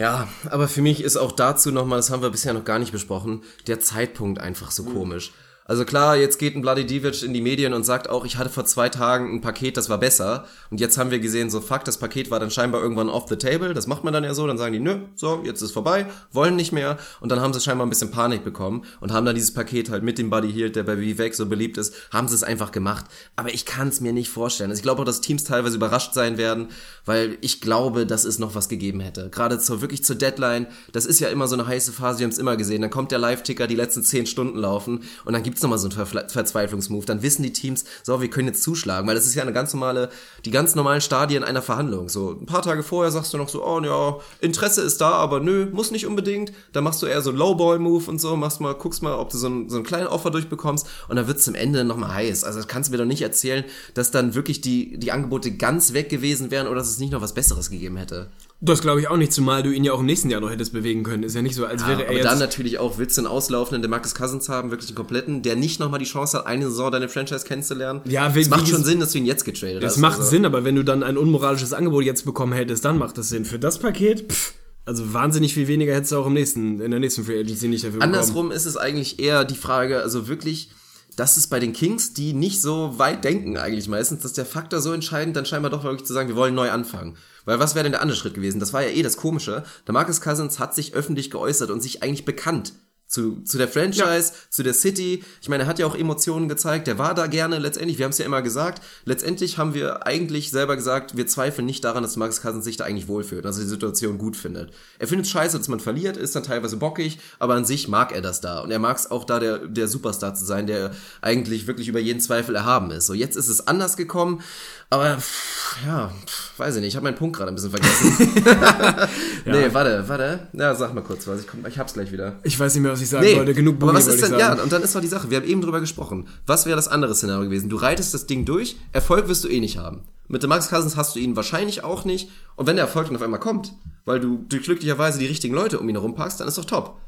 Ja, aber für mich ist auch dazu nochmal, das haben wir bisher noch gar nicht besprochen, der Zeitpunkt einfach so komisch. Also klar, jetzt geht ein Bloody Divic in die Medien und sagt auch, ich hatte vor zwei Tagen ein Paket, das war besser. Und jetzt haben wir gesehen, so fuck, das Paket war dann scheinbar irgendwann off the table. Das macht man dann ja so. Dann sagen die, nö, so, jetzt ist vorbei, wollen nicht mehr. Und dann haben sie scheinbar ein bisschen Panik bekommen und haben dann dieses Paket halt mit dem Buddy Hield, der bei Vivek so beliebt ist, haben sie es einfach gemacht. Aber ich kann es mir nicht vorstellen. Also ich glaube auch, dass Teams teilweise überrascht sein werden, weil ich glaube, dass es noch was gegeben hätte. Gerade zur, wirklich zur Deadline. Das ist ja immer so eine heiße Phase, wir haben es immer gesehen. Dann kommt der Live-Ticker, die letzten zehn Stunden laufen und dann gibt's nochmal so einen Ver Verzweiflungsmove. Dann wissen die Teams, so, wir können jetzt zuschlagen, weil das ist ja eine ganz normale, die ganz normalen Stadien einer Verhandlung. So, ein paar Tage vorher sagst du noch so, oh ja, Interesse ist da, aber nö, muss nicht unbedingt. Dann machst du eher so Lowball-Move und so, machst mal, guckst mal, ob du so einen, so einen kleinen Offer durchbekommst und dann wird's zum Ende nochmal heiß. Also das kannst du mir doch nicht erzählen, dass dann wirklich die, die Angebote ganz weg gewesen wären oder dass es nicht noch was Besseres gegeben hätte. Das glaube ich auch nicht, zumal du ihn ja auch im nächsten Jahr noch hättest bewegen können. Ist ja nicht so, als wäre Ja, er aber jetzt. dann natürlich auch, willst du einen auslaufenden Demarcus Cousins haben, wirklich einen kompletten, der nicht nochmal die Chance hat, eine Saison deine Franchise kennenzulernen? Ja, wie- es macht schon Sinn, dass du ihn jetzt getradet Es hast. macht also. Sinn, aber wenn du dann ein unmoralisches Angebot jetzt bekommen hättest, dann macht das Sinn. Für das Paket, pff, also wahnsinnig viel weniger hättest du auch im nächsten, in der nächsten Free Agency nicht dafür bekommen. Andersrum ist es eigentlich eher die Frage, also wirklich, das ist bei den Kings, die nicht so weit denken eigentlich meistens, dass der Faktor so entscheidend dann scheinbar doch wirklich zu sagen, wir wollen neu anfangen. Weil was wäre denn der andere Schritt gewesen? Das war ja eh das Komische. Der Marcus Cousins hat sich öffentlich geäußert und sich eigentlich bekannt zu, zu der Franchise, zu der City. Ich meine, er hat ja auch Emotionen gezeigt, der war da gerne letztendlich, wir haben es ja immer gesagt, letztendlich haben wir eigentlich selber gesagt, wir zweifeln nicht daran, dass Marcus Cousins sich da eigentlich wohlfühlt, dass er die Situation gut findet. Er findet es scheiße, dass man verliert, ist dann teilweise bockig, aber an sich mag er das da und er mag es auch da der, der Superstar zu sein, der eigentlich wirklich über jeden Zweifel erhaben ist. So, jetzt ist es anders gekommen, aber pff, ja, pff, weiß ich nicht, ich habe meinen Punkt gerade ein bisschen vergessen. Nee, warte, warte. Ja, sag mal kurz was, ich, komm, ich hab's gleich wieder. Ich weiß nicht mehr, was ich sagen Nee, wollte. Genug aber Boogie, was ist denn, ja, und dann ist doch die Sache, wir haben eben drüber gesprochen. Was wäre das andere Szenario gewesen? Du reitest das Ding durch, Erfolg wirst du eh nicht haben. Mit dem Max Cousins hast du ihn wahrscheinlich auch nicht. Und wenn der Erfolg dann auf einmal kommt, weil du glücklicherweise die richtigen Leute um ihn herum packst, dann ist doch top.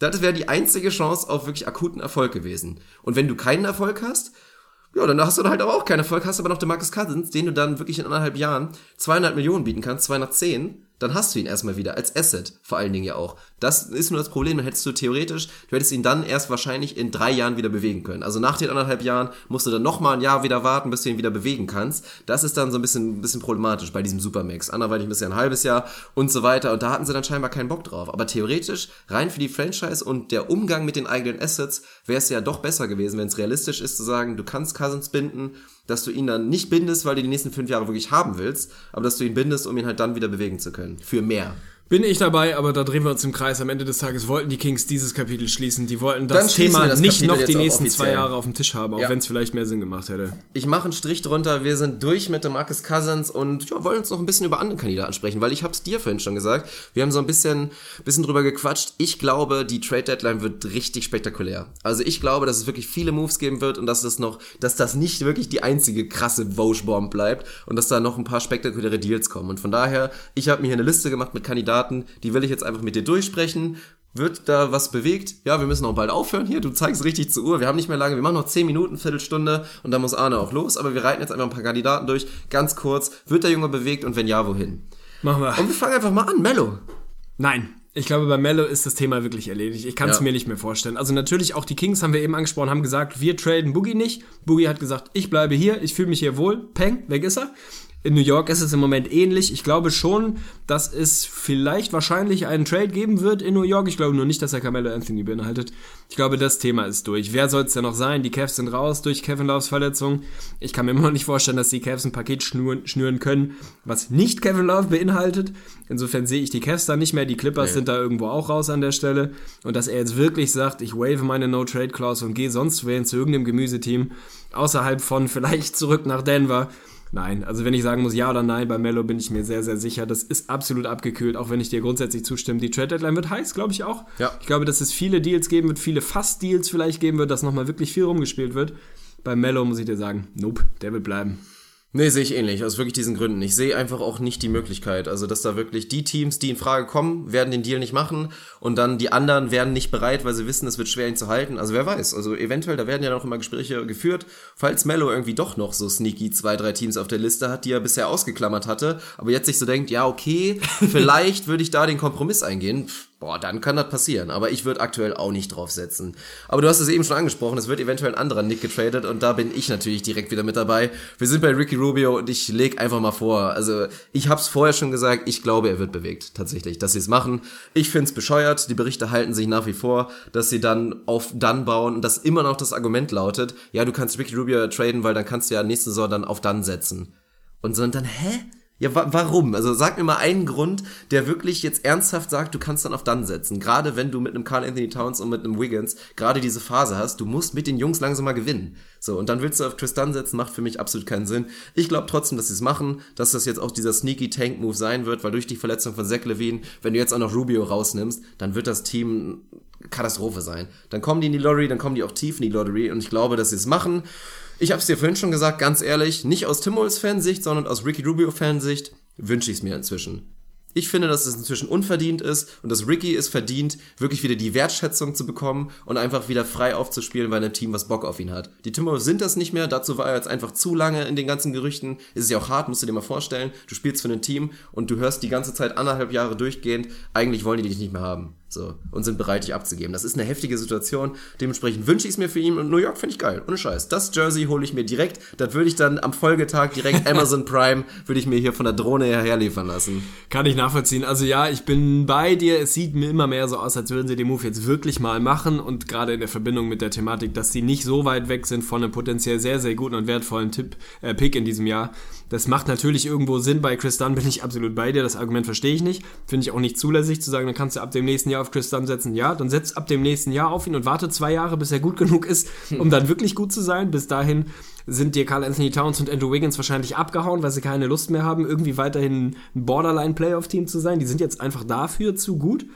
Das wäre die einzige Chance auf wirklich akuten Erfolg gewesen. Und wenn du keinen Erfolg hast, ja, dann hast du halt aber auch keinen Erfolg, hast aber noch den Marcus Cousins, den du dann wirklich in anderthalb Jahren 200 Millionen bieten kannst, 210, dann hast du ihn erstmal wieder als Asset, vor allen Dingen ja auch. Das ist nur das Problem, dann hättest du theoretisch, du hättest ihn dann erst wahrscheinlich in drei Jahren wieder bewegen können. Also nach den anderthalb Jahren musst du dann nochmal ein Jahr wieder warten, bis du ihn wieder bewegen kannst. Das ist dann so ein bisschen, ein bisschen problematisch bei diesem Supermax. Anderweitig ein bisschen ein halbes Jahr und so weiter. Und da hatten sie dann scheinbar keinen Bock drauf. Aber theoretisch, rein für die Franchise und der Umgang mit den eigenen Assets, wäre es ja doch besser gewesen, wenn es realistisch ist zu sagen, du kannst Cousins binden, dass du ihn dann nicht bindest, weil du die nächsten fünf Jahre wirklich haben willst, aber dass du ihn bindest, um ihn halt dann wieder bewegen zu können. Für mehr. Bin ich dabei, aber da drehen wir uns im Kreis. Am Ende des Tages wollten die Kings dieses Kapitel schließen. Die wollten das Thema das nicht noch die nächsten zwei. Jahre auf dem Tisch haben, auch Ja. wenn es vielleicht mehr Sinn gemacht hätte. Ich mache einen Strich drunter, wir sind durch mit dem Marcus Cousins und ja, wollen uns noch ein bisschen über andere Kandidaten sprechen, weil ich hab's dir vorhin schon gesagt, wir haben so ein bisschen, bisschen drüber gequatscht. Ich glaube, die Trade Deadline wird richtig spektakulär. Also ich glaube, dass es wirklich viele Moves geben wird und dass es noch, dass das nicht wirklich die einzige krasse Vogue-Bomb bleibt und dass da noch ein paar spektakuläre Deals kommen. Und von daher, ich habe mir hier eine Liste gemacht mit Kandidaten, die will ich jetzt einfach mit dir durchsprechen. Wird da was bewegt? Ja, wir müssen auch bald aufhören hier. Du zeigst richtig zur Uhr. Wir haben nicht mehr lange. Wir machen noch 10 Minuten, Viertelstunde und dann muss Arne auch los. Aber wir reiten jetzt einfach ein paar Kandidaten durch. Ganz kurz. Wird der Junge bewegt und wenn ja, wohin? Machen wir. Und wir fangen einfach mal an. Mello. Nein. Ich glaube, bei Mello ist das Thema wirklich erledigt. Ich kann es Ja. mir nicht mehr vorstellen. Also natürlich auch die Kings haben wir eben angesprochen, haben gesagt, wir traden Boogie nicht. Boogie hat gesagt, ich bleibe hier, ich fühle mich hier wohl. Peng, weg ist er. In New York ist es im Moment ähnlich. Ich glaube schon, dass es vielleicht wahrscheinlich einen Trade geben wird in New York. Ich glaube nur nicht, dass er Carmelo Anthony beinhaltet. Ich glaube, das Thema ist durch. Wer soll es denn noch sein? Die Cavs sind raus durch Kevin Loves Verletzung. Ich kann mir immer noch nicht vorstellen, dass die Cavs ein Paket schnüren, schnüren können, was nicht Kevin Love beinhaltet. Insofern sehe ich die Cavs da nicht mehr. Die Clippers sind da irgendwo auch raus an der Stelle. Und dass er jetzt wirklich sagt, ich wave meine No-Trade-Clause und gehe sonst wohin zu irgendeinem Gemüseteam außerhalb von vielleicht zurück nach Denver Nein, also wenn ich sagen muss ja oder nein, bei Mello bin ich mir sehr, sehr sicher. Das ist absolut abgekühlt, auch wenn ich dir grundsätzlich zustimme. Die Trade Deadline wird heiß, glaube ich auch. Ja. Ich glaube, dass es viele Deals geben wird, viele Fast-Deals vielleicht geben wird, dass nochmal wirklich viel rumgespielt wird. Bei Mello muss ich dir sagen, nope, der wird bleiben. Nee, sehe ich ähnlich, aus wirklich diesen Gründen. Ich sehe einfach auch nicht die Möglichkeit. Also, dass da wirklich die Teams, die in Frage kommen, werden den Deal nicht machen und dann die anderen werden nicht bereit, weil sie wissen, es wird schwer, ihn zu halten. Also, wer weiß. Also, eventuell, da werden ja noch immer Gespräche geführt, falls Mello irgendwie doch noch so sneaky zwei, drei Teams auf der Liste hat, die er bisher ausgeklammert hatte, aber jetzt sich so denkt, ja, okay, vielleicht würde ich da den Kompromiss eingehen. Pff, Boah, dann kann das passieren. Aber ich würde aktuell auch nicht drauf setzen. Aber du hast es eben schon angesprochen, es wird eventuell ein anderer Nick getradet und da bin ich natürlich direkt wieder mit dabei. Wir sind bei Ricky Rubio und ich leg einfach mal vor. Also ich hab's vorher schon gesagt, ich glaube, er wird bewegt. Tatsächlich, dass sie es machen. Ich find's bescheuert. Die Berichte halten sich nach wie vor, dass sie dann auf dann bauen und dass immer noch das Argument lautet, ja, du kannst Ricky Rubio traden, weil dann kannst du ja nächste Saison dann auf dann setzen. Und so und dann, hä? Ja, wa warum? Also sag mir mal einen Grund, der wirklich jetzt ernsthaft sagt, du kannst dann auf dann setzen. Gerade wenn du mit einem Carl Anthony Towns und mit einem Wiggins gerade diese Phase hast, du musst mit den Jungs langsam mal gewinnen. So, und dann willst du auf Chris Dunn setzen, macht für mich absolut keinen Sinn. Ich glaube trotzdem, dass sie es machen, dass das jetzt auch dieser sneaky Tank-Move sein wird, weil durch die Verletzung von Zach Levine, wenn du jetzt auch noch Rubio rausnimmst, dann wird das Team Katastrophe sein. Dann kommen die in die Lottery, dann kommen die auch tief in die Lottery und ich glaube, dass sie es machen. Ich habe es dir vorhin schon gesagt, ganz ehrlich, nicht aus Timmols Fansicht, sondern aus Ricky Rubio Fansicht wünsche ich es mir inzwischen. Ich finde, dass es inzwischen unverdient ist und dass Ricky es verdient, wirklich wieder die Wertschätzung zu bekommen und einfach wieder frei aufzuspielen bei einem Team, was Bock auf ihn hat. Die Timberwolves sind das nicht mehr, dazu war er jetzt einfach zu lange in den ganzen Gerüchten. Ist es ja auch hart, musst du dir mal vorstellen. Du spielst für ein Team und du hörst die ganze Zeit anderthalb Jahre durchgehend, eigentlich wollen die dich nicht mehr haben. So, und sind bereit, dich abzugeben. Das ist eine heftige Situation. Dementsprechend wünsche ich es mir für ihn und New York finde ich geil. Ohne Scheiß. Das Jersey hole ich mir direkt. Das würde ich dann am Folgetag direkt Amazon Prime, würde ich mir hier von der Drohne her liefern lassen. Kann ich nachvollziehen. Also ja, ich bin bei dir. Es sieht mir immer mehr so aus, als würden sie den Move jetzt wirklich mal machen und gerade in der Verbindung mit der Thematik, dass sie nicht so weit weg sind von einem potenziell sehr, sehr guten und wertvollen Tipp, äh, Pick in diesem Jahr. Das macht natürlich irgendwo Sinn. Bei Chris Dunn bin ich absolut bei dir. Das Argument verstehe ich nicht. Finde ich auch nicht zulässig zu sagen, dann kannst du ab dem nächsten Jahr auf Chris Dunn setzen. Ja, dann setz ab dem nächsten Jahr auf ihn und warte zwei Jahre, bis er gut genug ist, um dann wirklich gut zu sein. Bis dahin sind dir Carl Anthony Towns und Andrew Wiggins wahrscheinlich abgehauen, weil sie keine Lust mehr haben, irgendwie weiterhin ein Borderline-Playoff-Team zu sein. Die sind jetzt einfach dafür zu gut.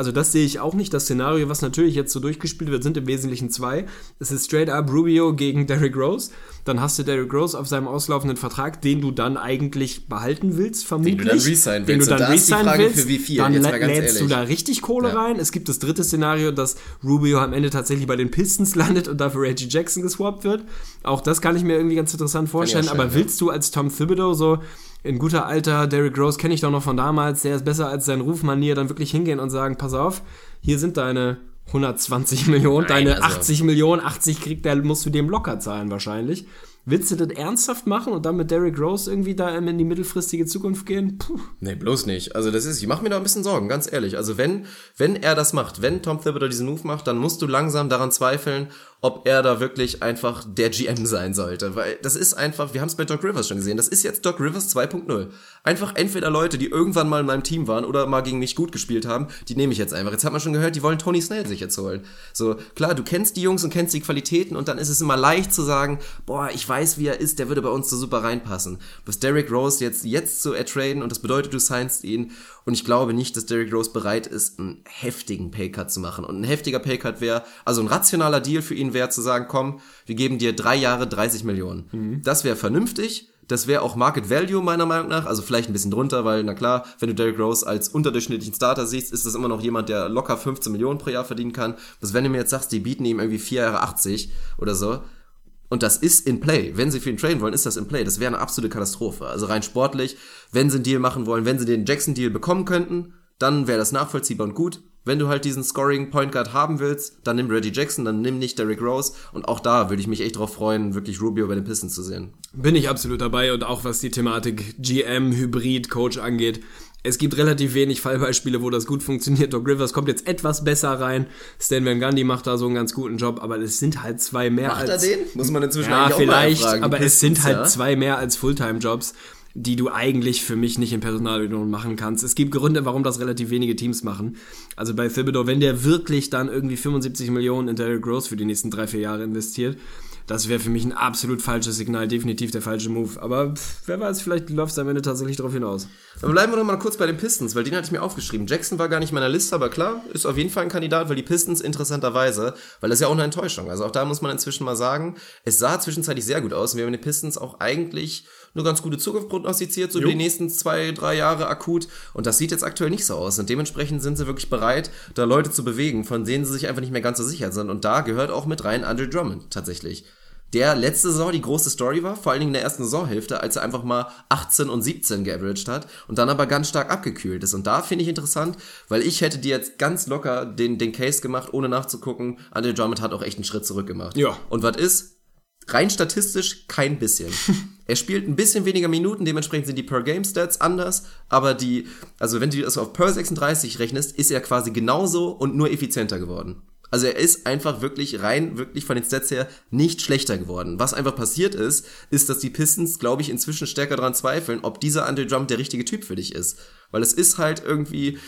Also das sehe ich auch nicht. Das Szenario, was natürlich jetzt so durchgespielt wird, sind im Wesentlichen zwei. Es ist straight up Rubio gegen Derrick Rose. Dann hast du Derrick Rose auf seinem auslaufenden Vertrag, den du dann eigentlich behalten willst, vermutlich. Den du dann resignen Den du willst. dann da Frage, willst. für wie viel? Dann lä- lädst du ehrlich. da richtig Kohle Ja. rein. Es gibt das dritte Szenario, dass Rubio am Ende tatsächlich bei den Pistons landet und dafür Reggie Jackson geswappt wird. Auch das kann ich mir irgendwie ganz interessant vorstellen. schön, aber ja. willst du als Tom Thibodeau so in guter alter Derrick Rose kenne ich doch noch von damals, der ist besser als sein Rufmanier, dann wirklich hingehen und sagen, pass auf, hier sind deine 120 Millionen, Nein, deine also- 80 Millionen, 80 kriegt der, musst du dem locker zahlen wahrscheinlich. Willst du das ernsthaft machen und dann mit Derrick Rose irgendwie da in die mittelfristige Zukunft gehen? Puh. Nee, bloß nicht. Also das ist, ich mache mir da ein bisschen Sorgen, ganz ehrlich. Also wenn, wenn er das macht, wenn Tom Thibodeau diesen Move macht, dann musst du langsam daran zweifeln, ob er da wirklich einfach der GM sein sollte. Weil das ist einfach, wir haben es bei Doc Rivers schon gesehen, das ist jetzt Doc Rivers 2.0. Einfach entweder Leute, die irgendwann mal in meinem Team waren oder mal gegen mich gut gespielt haben, die nehme ich jetzt einfach. Jetzt hat man schon gehört, die wollen Tony Snell sich jetzt holen. So, klar, du kennst die Jungs und kennst die Qualitäten und dann ist es immer leicht zu sagen, boah, ich weiß, wie er ist, der würde bei uns so super reinpassen. Bis Derrick Rose jetzt, jetzt zu ertraden und das bedeutet, du signst ihn und ich glaube nicht, dass Derrick Rose bereit ist, einen heftigen Paycut zu machen. Und ein heftiger Paycut wäre, also ein rationaler Deal für ihn wäre zu sagen, komm, wir geben dir drei Jahre 30 Millionen. Das wäre vernünftig. Das wäre auch Market Value meiner Meinung nach, also vielleicht ein bisschen drunter, weil na klar, wenn du Derrick Rose als unterdurchschnittlichen Starter siehst, ist das immer noch jemand, der locker 15 Millionen pro Jahr verdienen kann. Was wenn du mir jetzt sagst, die bieten ihm irgendwie 4 Jahre 80 oder so, und das ist in Play. Wenn sie für ihn traden wollen, ist das in Play. Das wäre eine absolute Katastrophe. Also rein sportlich, wenn sie einen Deal machen wollen, wenn sie den Jackson-Deal bekommen könnten, dann wäre das nachvollziehbar und gut. Wenn du halt diesen Scoring Point Guard haben willst, dann nimm Reggie Jackson, dann nimm nicht Derrick Rose. Und auch da würde ich mich echt drauf freuen, wirklich Rubio bei den Pistons zu sehen. Bin ich absolut dabei und auch was die Thematik GM, Hybrid, Coach angeht. Es gibt relativ wenig Fallbeispiele, wo das gut funktioniert. Doc Rivers kommt jetzt etwas besser rein. Stan Van Gundy macht da so einen ganz guten Job, aber es sind halt zwei mehr Macht als... er den? Muss man inzwischen Ja, eigentlich auch mal vielleicht, aber es sind halt ja? zwei mehr als Fulltime-Jobs. Die du eigentlich für mich nicht in Personalunion machen kannst. Es gibt Gründe, warum das relativ wenige Teams machen. Also bei Thibodeau, wenn der wirklich dann irgendwie 75 Millionen in Derrick Rose für die nächsten drei, vier Jahre investiert, das wäre für mich ein absolut falsches Signal, definitiv der falsche Move. Aber pff, wer weiß, vielleicht läuft es am Ende tatsächlich darauf hinaus. Dann bleiben wir noch mal kurz bei den Pistons, weil den hatte ich mir aufgeschrieben. Jackson war gar nicht in meiner Liste, aber klar, ist auf jeden Fall ein Kandidat, weil die Pistons interessanterweise, weil das ist ja auch eine Enttäuschung. Also auch da muss man inzwischen mal sagen, es sah zwischenzeitlich sehr gut aus und wir haben den Pistons auch eigentlich eine ganz gute Zukunft prognostiziert, so über die nächsten zwei, drei Jahre akut. Und das sieht jetzt aktuell nicht so aus. Und dementsprechend sind sie wirklich bereit, da Leute zu bewegen, von denen sie sich einfach nicht mehr ganz so sicher sind. Und da gehört auch mit rein Andre Drummond tatsächlich der letzte Saison die große Story war, vor allen Dingen in der ersten Saisonhälfte, als er einfach mal 18 und 17 geaveraged hat und dann aber ganz stark abgekühlt ist. Und da finde ich interessant, weil ich hätte dir jetzt ganz locker den, den Case gemacht, ohne nachzugucken. Andre Drummond hat auch echt einen Schritt zurück gemacht. Ja. Und was ist? Rein statistisch kein bisschen. er spielt ein bisschen weniger Minuten, dementsprechend sind die Per-Game-Stats anders, aber die, also wenn du das auf Per 36 rechnest, ist er quasi genauso und nur effizienter geworden. Also er ist einfach wirklich rein, wirklich von den Stats her nicht schlechter geworden. Was einfach passiert ist, ist, dass die Pistons, glaube ich, inzwischen stärker daran zweifeln, ob dieser Andre Drummond der richtige Typ für dich ist. Weil es ist halt irgendwie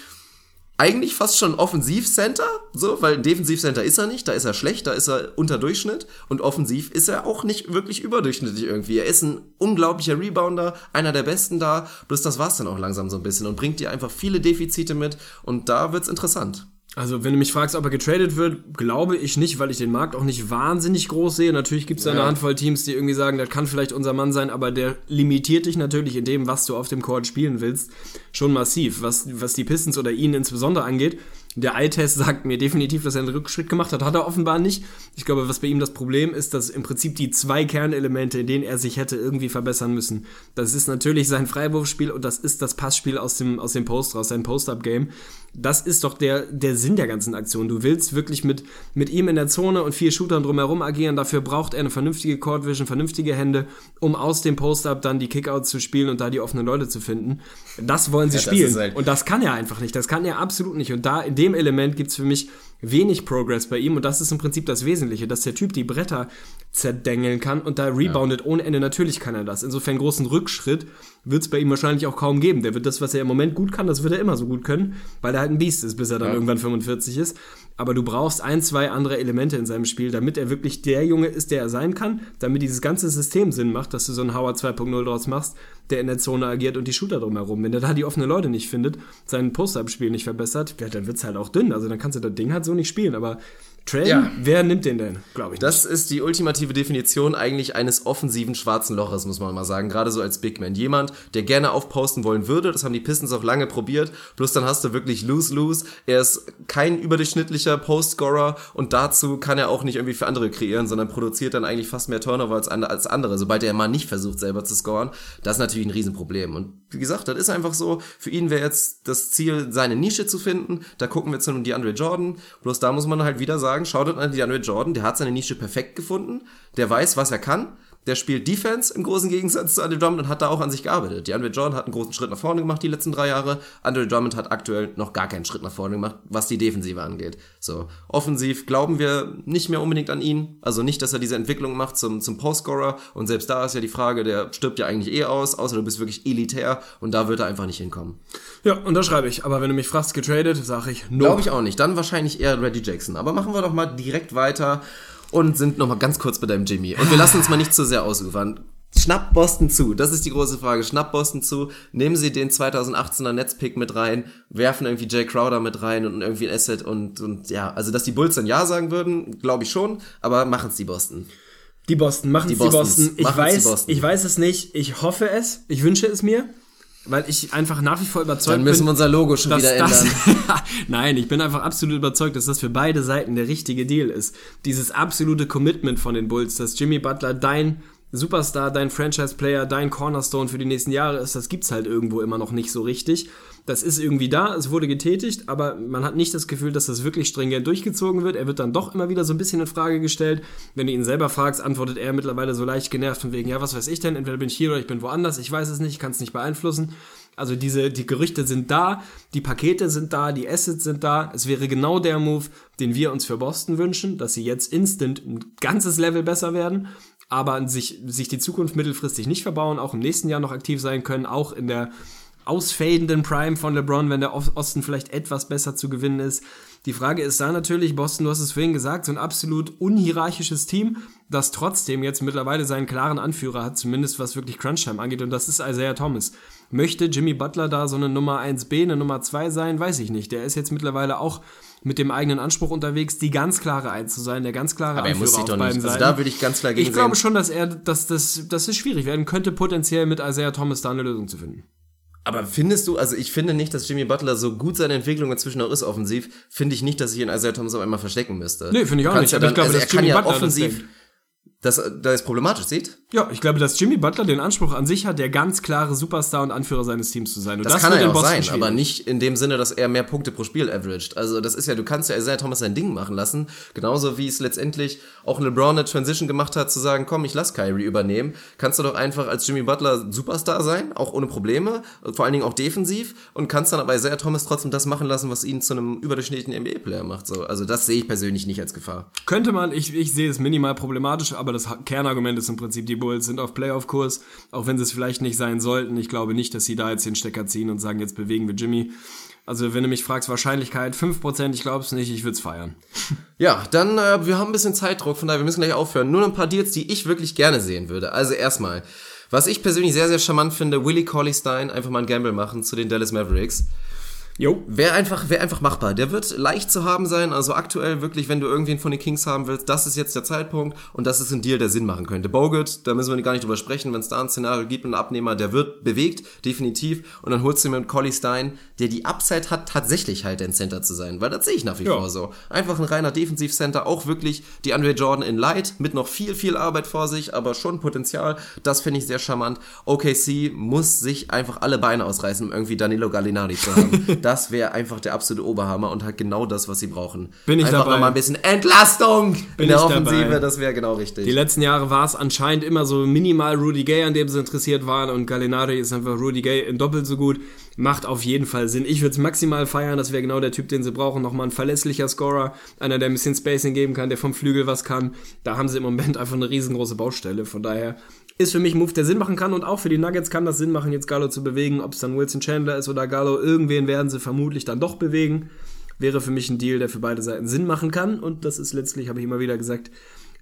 eigentlich fast schon Offensivcenter, so, weil Defensivcenter ist er nicht, da ist er schlecht, da ist er unter Durchschnitt und offensiv ist er auch nicht wirklich überdurchschnittlich irgendwie. Er ist ein unglaublicher Rebounder, einer der besten da, bloß das war's dann auch langsam so ein bisschen und bringt dir einfach viele Defizite mit und da wird's interessant. Also, wenn du mich fragst, ob er getradet wird, glaube ich nicht, weil ich den Markt auch nicht wahnsinnig groß sehe. Natürlich gibt es da eine Handvoll Teams, die irgendwie sagen, das kann vielleicht unser Mann sein, aber der limitiert dich natürlich in dem, was du auf dem Court spielen willst, schon massiv. Was, was die Pistons oder ihn insbesondere angeht, der Eye-Test sagt mir definitiv, dass er einen Rückschritt gemacht hat. Hat er offenbar nicht. Ich glaube, was bei ihm das Problem ist, dass im Prinzip die zwei Kernelemente, in denen er sich hätte irgendwie verbessern müssen. Das ist natürlich sein Freiwurfspiel und das ist das Passspiel aus dem, aus dem Post raus, sein Post-Up-Game. Das ist doch der, der Sinn der ganzen Aktion. Du willst wirklich mit, mit ihm in der Zone und vier Shootern drumherum agieren. Dafür braucht er eine vernünftige Court Vision, vernünftige Hände, um aus dem Post-Up dann die Kickouts zu spielen und da die offenen Leute zu finden. Das wollen sie Ja, das spielen. ist halt- und das kann er einfach nicht. Das kann er absolut nicht. Und da, in dem Element gibt's für mich wenig Progress bei ihm. Und das ist im Prinzip das Wesentliche, dass der Typ die Bretter zerdengeln kann und da reboundet ohne Ende. Natürlich kann er das. Insofern großen Rückschritt wird's bei ihm wahrscheinlich auch kaum geben. Der wird das, was er im Moment gut kann, das wird er immer so gut können, weil er halt ein Biest ist, bis er dann Ja. irgendwann 45 ist. Aber du brauchst ein, zwei andere Elemente in seinem Spiel, damit er wirklich der Junge ist, der er sein kann, damit dieses ganze System Sinn macht, dass du so einen Howard 2.0 draus machst, der in der Zone agiert und die Shooter drumherum. Wenn er da die offenen Leute nicht findet, sein Post-Up-Spiel nicht verbessert, ja, dann wird's halt auch dünn. Also dann kannst du das Ding halt so nicht spielen. Aber Traden, Ja. wer nimmt den denn? Glaube ich nicht. Das ist die ultimative Definition eigentlich eines offensiven schwarzen Loches, muss man mal sagen. Gerade so als Big Man. Jemand, der gerne aufposten wollen würde. Das haben die Pistons auch lange probiert. Bloß dann hast du wirklich lose-lose. Er ist kein überdurchschnittlicher Postscorer und dazu kann er auch nicht irgendwie für andere kreieren, sondern produziert dann eigentlich fast mehr Turnover als, als andere, sobald er mal nicht versucht, selber zu scoren. Das ist natürlich ein Riesenproblem. Und wie gesagt, das ist einfach so. Für ihn wäre jetzt das Ziel, seine Nische zu finden. Da gucken wir zu einem DeAndre Jordan. Bloß da muss man halt wieder sagen, schaut an DeAndre Jordan, der hat seine Nische perfekt gefunden. Der weiß, was er kann. Der spielt Defense im großen Gegensatz zu Andre Drummond und hat da auch an sich gearbeitet. DeAndre Jordan hat einen großen Schritt nach vorne gemacht die letzten drei Jahre. Andre Drummond hat aktuell noch gar keinen Schritt nach vorne gemacht, was die Defensive angeht. So, offensiv glauben wir nicht mehr unbedingt an ihn. Also nicht, dass er diese Entwicklung macht zum, zum Postscorer. Und selbst da ist ja die Frage, der stirbt ja eigentlich eh aus, außer du bist wirklich elitär und da wird er einfach nicht hinkommen. ja, und da schreibe ich. Aber wenn du mich fragst, getradet, sage ich no. Glaube ich auch nicht. Dann wahrscheinlich eher Reggie Jackson. Aber machen wir doch mal direkt weiter und sind noch mal ganz kurz bei deinem Jimmy. Und wir lassen uns mal nicht zu sehr ausufern. Schnapp Boston zu? Das ist die große Frage. Schnapp Boston zu? Nehmen Sie den 2018er Netzpick mit rein, werfen irgendwie Jay Crowder mit rein und irgendwie ein Asset und, und ja, also dass die Bulls dann Ja sagen würden, glaube ich schon, aber machen es die Boston. Die Boston, machen Die die Boston. Ich machen's weiß, Boston. ich weiß es nicht. Ich hoffe es. Ich wünsche es mir. Weil ich einfach nach wie vor überzeugt Dann müssen bin. wir unser Logo schon wieder das, ändern. Nein, ich bin einfach absolut überzeugt, dass das für beide Seiten der richtige Deal ist. Dieses absolute Commitment von den Bulls, dass Jimmy Butler dein Superstar, dein Franchise-Player, dein Cornerstone für die nächsten Jahre ist, das gibt's halt irgendwo immer noch nicht so richtig. Das ist irgendwie da, es wurde getätigt, aber man hat nicht das Gefühl, dass das wirklich stringent durchgezogen wird. Er wird dann doch immer wieder so ein bisschen in Frage gestellt. Wenn du ihn selber fragst, antwortet er mittlerweile so leicht genervt von wegen, ja, was weiß ich denn, entweder bin ich hier oder ich bin woanders, ich weiß es nicht, ich kann es nicht beeinflussen. Also diese, die Gerüchte sind da, die Pakete sind da, die Assets sind da. Es wäre genau der Move, den wir uns für Boston wünschen, dass sie jetzt instant ein ganzes Level besser werden. Aber sich, sich die Zukunft mittelfristig nicht verbauen, auch im nächsten Jahr noch aktiv sein können, auch in der ausfadenden Prime von LeBron, wenn der Osten vielleicht etwas besser zu gewinnen ist. Die Frage ist da natürlich, Boston, du hast es vorhin gesagt, so ein absolut unhierarchisches Team, das trotzdem jetzt mittlerweile seinen klaren Anführer hat, zumindest was wirklich Crunchtime angeht, und das ist Isaiah Thomas. Möchte Jimmy Butler da so eine Nummer 1b, eine Nummer 2 sein? Weiß ich nicht. Der ist jetzt mittlerweile auch mit dem eigenen Anspruch unterwegs, die ganz klare Eins zu sein, der ganz klare Aber er muss sich doch nicht. Also da würde ich ganz klar gegen Ich glaube sehen. schon, dass er, dass das, dass es schwierig werden könnte, potenziell mit Isaiah Thomas da eine Lösung zu finden. Aber findest du, also ich finde nicht, dass Jimmy Butler so gut seine Entwicklung inzwischen auch ist offensiv, finde ich nicht, dass ich ihn Isaiah Thomas auf einmal verstecken müsste. Nee, finde ich auch nicht, Ja aber dann, ich glaube, also dass er kann Jimmy ja Butler offensiv, denkt. dass da es problematisch sieht. Ja, ich glaube, dass Jimmy Butler den Anspruch an sich hat, der ganz klare Superstar und Anführer seines Teams zu sein. Und Das, kann wird er in auch sein, aber nicht in dem Sinne, dass er mehr Punkte pro Spiel averaged. Also das ist ja, du kannst ja Isaiah Thomas sein Ding machen lassen, genauso wie es letztendlich auch LeBron eine Transition gemacht hat, zu sagen, komm, ich lass Kyrie übernehmen. Kannst du doch einfach als Jimmy Butler Superstar sein, auch ohne Probleme, vor allen Dingen auch defensiv und kannst dann aber Isaiah Thomas trotzdem das machen lassen, was ihn zu einem überdurchschnittlichen NBA-Player macht. So, also das sehe ich persönlich nicht als Gefahr. Könnte man, ich, ich sehe es minimal problematisch, aber das Kernargument ist im Prinzip, die Bulls sind auf Playoff-Kurs, auch wenn sie es vielleicht nicht sein sollten. Ich glaube nicht, dass sie da jetzt den Stecker ziehen und sagen, jetzt bewegen wir Jimmy. Also wenn du mich fragst, Wahrscheinlichkeit 5%, ich glaube es nicht, ich würde es feiern. Ja, dann, äh, wir haben ein bisschen Zeitdruck, von daher, wir müssen gleich aufhören. Nur ein paar Deals, die ich wirklich gerne sehen würde. Also erstmal, was ich persönlich sehr, sehr charmant finde, Willie Cauley Stein einfach mal ein Gamble machen zu den Dallas Mavericks. Jo. Wäre einfach, wäre einfach machbar. Der wird leicht zu haben sein. Also aktuell wirklich, wenn du irgendwen von den Kings haben willst, das ist jetzt der Zeitpunkt und das ist ein Deal, der Sinn machen könnte. Bogut, da müssen wir gar nicht drüber sprechen, wenn es da ein Szenario gibt, einen Abnehmer, der wird bewegt, definitiv. Und dann holst du mit Collie Stein, der die Upside hat, tatsächlich halt ein Center zu sein, weil das sehe ich nach wie Ja. vor so. Einfach ein reiner Defensivcenter, auch wirklich die Andre Jordan in Light, mit noch viel, viel Arbeit vor sich, aber schon Potenzial. Das finde ich sehr charmant. OKC muss sich einfach alle Beine ausreißen, um irgendwie Danilo Gallinari zu haben. das wäre einfach der absolute Oberhammer und hat genau das, was sie brauchen. Bin ich einfach dabei. nochmal ein bisschen Entlastung Bin in der Offensive, dabei. das wäre genau richtig. Die letzten Jahre war es anscheinend immer so minimal Rudy Gay, an dem sie interessiert waren und Gallinari ist einfach Rudy Gay in doppelt so gut. Macht auf jeden Fall Sinn. Ich würde es maximal feiern, das wäre genau der Typ, den sie brauchen. Nochmal ein verlässlicher Scorer, einer, der ein bisschen Spacing geben kann, der vom Flügel was kann. Da haben sie im Moment einfach eine riesengroße Baustelle. Von daher ist für mich ein Move, der Sinn machen kann und auch für die Nuggets kann das Sinn machen, jetzt Gallo zu bewegen. Ob es dann Wilson Chandler ist oder Gallo, irgendwen werden sie vermutlich dann doch bewegen. Wäre für mich ein Deal, der für beide Seiten Sinn machen kann und das ist letztlich, habe ich immer wieder gesagt,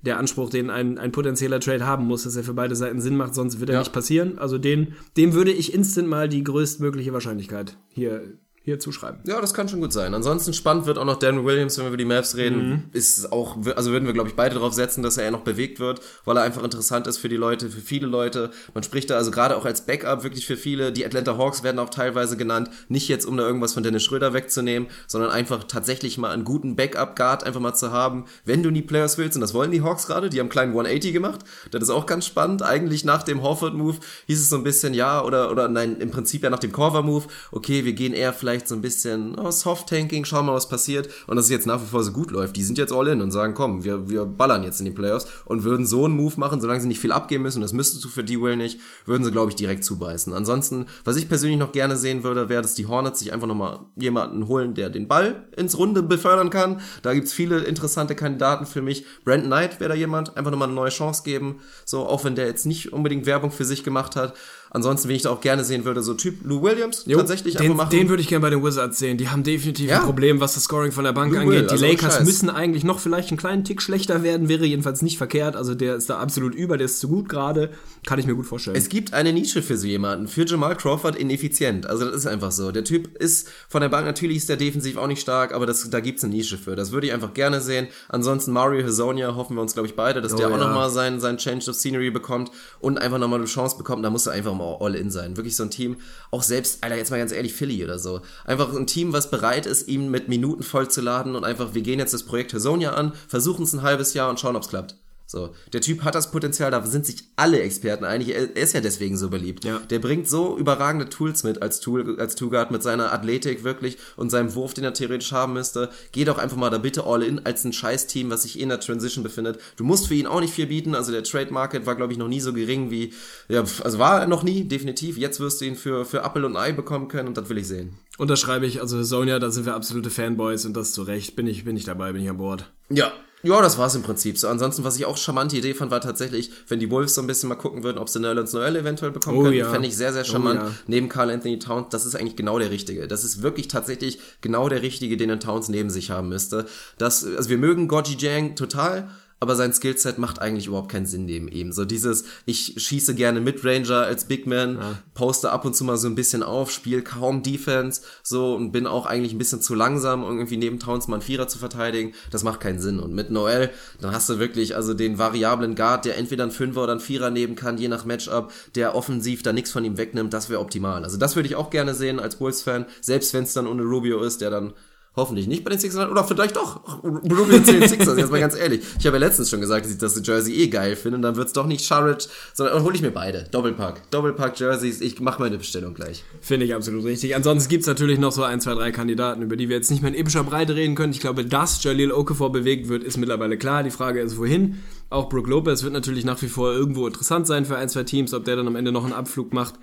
der Anspruch, den ein, ein potenzieller Trade haben muss, dass er für beide Seiten Sinn macht, sonst wird er Ja. nicht passieren. Also den, dem würde ich instant mal die größtmögliche Wahrscheinlichkeit hier, hier zuschreiben. Ja, das kann schon gut sein. Ansonsten spannend wird auch noch Dan Williams, wenn wir über die Maps reden. Ist auch, also würden wir, glaube ich, beide darauf setzen, dass er eher noch bewegt wird, weil er einfach interessant ist für die Leute, für viele Leute. Man spricht da also gerade auch als Backup wirklich für viele. Die Atlanta Hawks werden auch teilweise genannt. Nicht jetzt, um da irgendwas von Dennis Schröder wegzunehmen, sondern einfach tatsächlich mal einen guten Backup-Guard einfach mal zu haben, wenn du in die Playoffs willst. Und das wollen die Hawks gerade. Die haben einen kleinen 180 gemacht. Das ist auch ganz spannend. Eigentlich nach dem Horford-Move hieß es so ein bisschen, ja, oder, oder nein, im Prinzip ja nach dem Corver-Move. Okay, wir gehen eher vielleicht so ein bisschen oh, Soft-Tanking, schauen mal, was passiert. Und dass es jetzt nach wie vor so gut läuft. Die sind jetzt all in und sagen, komm, wir, wir ballern jetzt in die Playoffs und würden so einen Move machen, solange sie nicht viel abgeben müssen. Das müsstest du für D-Will nicht, würden sie, glaube ich, direkt zubeißen. Ansonsten, was ich persönlich noch gerne sehen würde, wäre, dass die Hornets sich einfach nochmal jemanden holen, der den Ball ins Runde befördern kann. Da gibt's viele interessante Kandidaten für mich. Brandon Knight wäre da jemand, einfach nochmal eine neue Chance geben. So, auch wenn der jetzt nicht unbedingt Werbung für sich gemacht hat. Ansonsten, wenn ich da auch gerne sehen würde, so Typ Lou Williams, tatsächlich den, einfach machen. Den würde ich gerne bei den Wizards sehen. Die haben definitiv Ja. ein Problem, was das Scoring von der Bank Lou angeht. Will, die also Lakers müssen eigentlich noch vielleicht einen kleinen Tick schlechter werden, wäre jedenfalls nicht verkehrt. Also der ist da absolut über, der ist zu gut gerade. Kann ich mir gut vorstellen. Es gibt eine Nische für so jemanden. Für Jamal Crawford ineffizient. Also das ist einfach so. Der Typ ist von der Bank, natürlich ist der defensiv auch nicht stark, aber das, da gibt's eine Nische für. Das würde ich einfach gerne sehen. Ansonsten Mario Hazonia hoffen wir uns, glaube ich, beide, dass der Oh ja. auch nochmal seinen, seinen Change of Scenery bekommt und einfach nochmal eine Chance bekommt. Da muss er einfach mal all in sein. Wirklich so ein Team, auch selbst, Alter, jetzt mal ganz ehrlich, Philly oder so. Einfach ein Team, was bereit ist, ihn mit Minuten vollzuladen und einfach, wir gehen jetzt das Projekt Hazonia an, versuchen es ein halbes Jahr und schauen, ob's klappt. So, der Typ hat das Potenzial, da sind sich alle Experten einig. Er ist ja deswegen so beliebt. Ja. Der bringt so überragende Tools mit als Tool, als Two-Guard mit seiner Athletik wirklich und seinem Wurf, den er theoretisch haben müsste. Geh doch einfach mal da bitte all in als ein Scheiß-Team, was sich in der Transition befindet. Du musst für ihn auch nicht viel bieten. Also der Trade Market war, glaube ich, noch nie so gering wie, ja, also war er noch nie, definitiv. Jetzt wirst du ihn für, für Apple und Ei bekommen können und das will ich sehen. Unterschreibe ich, also Sonja, da sind wir absolute Fanboys und das zu Recht. Bin ich, bin ich dabei, bin ich an Bord. Ja. Ja, das war's im Prinzip. So, ansonsten, was ich auch charmante Idee fand, war tatsächlich, wenn die Wolves so ein bisschen mal gucken würden, ob sie Nerlens Noel eventuell bekommen Oh könnten, ja. fände ich sehr, sehr charmant. Oh ja. Neben Carl Anthony Towns, das ist eigentlich genau der Richtige. Das ist wirklich tatsächlich genau der Richtige, den ein Towns neben sich haben müsste. Das, also wir mögen Gorgie Jang total, aber sein Skillset macht eigentlich überhaupt keinen Sinn neben ihm. So dieses, ich schieße gerne Midranger als Big Man, poste ab und zu mal so ein bisschen auf, spiele kaum Defense, so und bin auch eigentlich ein bisschen zu langsam, um irgendwie neben Towns mal einen Vierer zu verteidigen. Das macht keinen Sinn. Und mit Noel, dann hast du wirklich also den variablen Guard, der entweder einen Fünfer oder einen Vierer nehmen kann, je nach Matchup, der offensiv da nichts von ihm wegnimmt, das wäre optimal. Also das würde ich auch gerne sehen als Bulls-Fan, selbst wenn es dann ohne Rubio ist, der dann Hoffentlich nicht bei den Sixers oder vielleicht doch. Rubio zu den Sixers, jetzt mal ganz ehrlich. Ich habe ja letztens schon gesagt, dass ich das Jersey eh geil finde und dann wird's doch nicht Sharridge, sondern dann hole ich mir beide. Doppelpack. Doppelpack Jerseys. Ich mache meine Bestellung gleich. Finde ich absolut richtig. Ansonsten gibt's natürlich noch so ein, zwei, drei Kandidaten, über die wir jetzt nicht mehr in epischer Breite reden können. Ich glaube, dass Jalil Okafor bewegt wird, ist mittlerweile klar. Die Frage ist, wohin? Auch Brook Lopez wird natürlich nach wie vor irgendwo interessant sein für ein, zwei Teams. Ob der dann am Ende noch einen Abflug macht,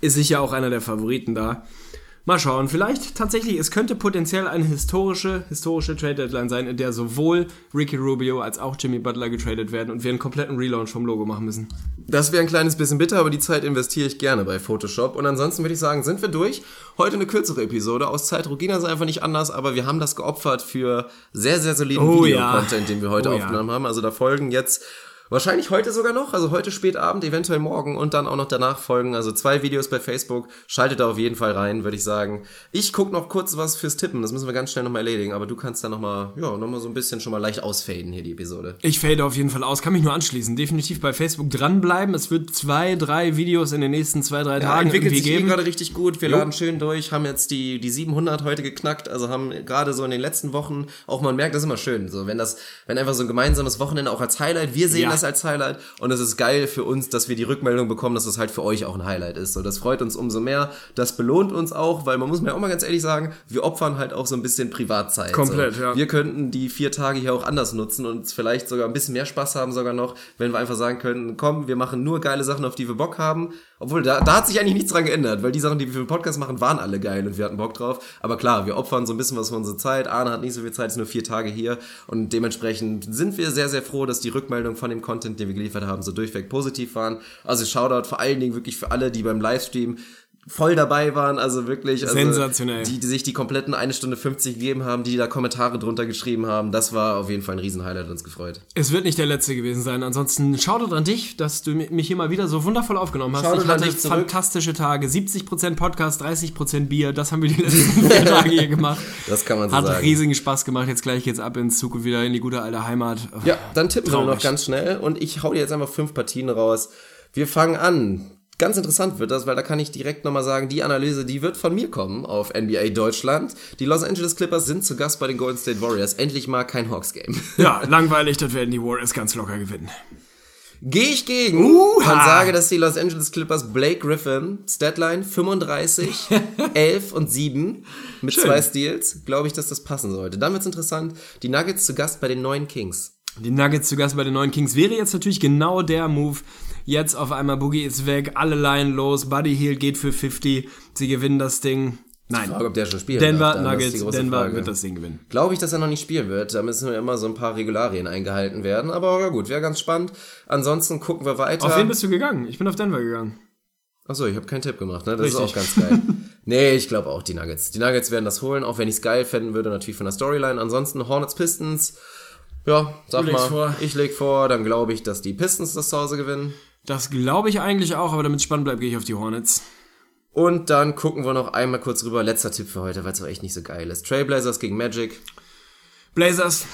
ist sicher auch einer der Favoriten da. Mal schauen, vielleicht tatsächlich, es könnte potenziell eine historische, historische Trade-Deadline sein, in der sowohl Ricky Rubio als auch Jimmy Butler getradet werden und wir einen kompletten Relaunch vom Logo machen müssen. Das wäre ein kleines bisschen bitter, aber die Zeit investiere ich gerne bei Photoshop. Und ansonsten würde ich sagen, sind wir durch. Heute eine kürzere Episode. Aus Zeitdruck ist einfach nicht anders, aber wir haben das geopfert für sehr, sehr soliden Oh Videocontent, ja. den wir heute Oh ja. aufgenommen haben. Also da folgen jetzt wahrscheinlich heute sogar noch, also heute spät Abend, eventuell morgen und dann auch noch danach folgen. Also zwei Videos bei Facebook. Schaltet da auf jeden Fall rein, würde ich sagen. Ich gucke noch kurz was fürs Tippen. Das müssen wir ganz schnell nochmal erledigen. Aber du kannst da nochmal, ja, nochmal so ein bisschen schon mal leicht ausfaden hier, die Episode. Ich fade auf jeden Fall aus, kann mich nur anschließen. Definitiv bei Facebook dranbleiben. Es wird zwei, drei Videos in den nächsten zwei, drei Ja, Tagen entwickelt irgendwie sich eh geben. gerade richtig gut. Wir Jo. laden schön durch, haben jetzt die, die 700 heute geknackt, also haben gerade so in den letzten Wochen auch man merkt, das ist immer schön, so wenn das, wenn einfach so ein gemeinsames Wochenende auch als Highlight, wir sehen Ja. Das als Highlight und es ist geil für uns, dass wir die Rückmeldung bekommen, dass das halt für euch auch ein Highlight ist. So, das freut uns umso mehr. Das belohnt uns auch, weil man muss mir auch mal ganz ehrlich sagen, wir opfern halt auch so ein bisschen Privatzeit. Komplett, so. ja. Wir könnten die vier Tage hier auch anders nutzen und vielleicht sogar ein bisschen mehr Spaß haben sogar noch, wenn wir einfach sagen könnten, komm, wir machen nur geile Sachen, auf die wir Bock haben. Obwohl, da, da hat sich eigentlich nichts dran geändert, weil die Sachen, die wir für den Podcast machen, waren alle geil und wir hatten Bock drauf. Aber klar, wir opfern so ein bisschen was von unserer Zeit. Arne hat nicht so viel Zeit, ist nur vier Tage hier. Und dementsprechend sind wir sehr, sehr froh, dass die Rückmeldungen von dem Content, den wir geliefert haben, so durchweg positiv waren. Also Shoutout vor allen Dingen wirklich für alle, die beim Livestream voll dabei waren, also wirklich also Sensationell. Die, die sich die kompletten eine Stunde 50 gegeben haben, die da Kommentare drunter geschrieben haben, das war auf jeden Fall ein Riesenhighlight, hat uns gefreut. Es wird nicht der letzte gewesen sein. Ansonsten Shoutout an dich, dass du mi- mich hier mal wieder so wundervoll aufgenommen hast. Shoutout ich hatte fantastische Tage. 70% Podcast, 30% Bier. Das haben wir die letzten vier Tage hier gemacht. Das kann man so Hat sagen. riesigen Spaß gemacht. Jetzt gleich geht's ab ins Zug und wieder in die gute alte Heimat. Ja, dann tippen wir noch Traurig. ganz schnell und ich hau dir jetzt einfach fünf Partien raus. Wir fangen an. Ganz interessant wird das, weil da kann ich direkt nochmal sagen, die Analyse, die wird von mir kommen auf NBA Deutschland. Die Los Angeles Clippers sind zu Gast bei den Golden State Warriors. Endlich mal kein Hawks-Game. Ja, langweilig, das werden die Warriors ganz locker gewinnen. Gehe ich gegen und sage, dass die Los Angeles Clippers Blake Griffin, Statline 35, 11 und 7 mit Schön. zwei Steals, glaube ich, dass das passen sollte. Dann wird's interessant. Die Nuggets zu Gast bei den neuen Kings. Die Nuggets zu Gast bei den neuen Kings wäre jetzt natürlich genau der Move. Jetzt auf einmal Boogie ist weg, alle Line los, Buddy Hield geht für 50, sie gewinnen das Ding. Nein, Frage, ob der schon spielt. Denver darf, ist die Nuggets, Denver Frage. wird das Ding gewinnen. Glaube ich, dass er noch nicht spielen wird. Da müssen wir immer so ein paar Regularien eingehalten werden. Aber ja gut, wäre ganz spannend. Ansonsten gucken wir weiter. Auf wen bist du gegangen? Ich bin auf Denver gegangen. Achso, ich habe keinen Tipp gemacht, ne? Das ist Richtig. auch ganz geil. nee, ich glaube auch die Nuggets. Die Nuggets werden das holen, auch wenn ich es geil fänden würde, natürlich von der Storyline. Ansonsten Hornets Pistons. Ja, sag mal, vor. ich leg vor, dann glaube ich, dass die Pistons das zu Hause gewinnen. Das glaube ich eigentlich auch, aber damit es spannend bleibt, gehe ich auf die Hornets. Und dann gucken wir noch einmal kurz rüber. Letzter Tipp für heute, weil es auch echt nicht so geil ist. Trailblazers gegen Magic. Blazers.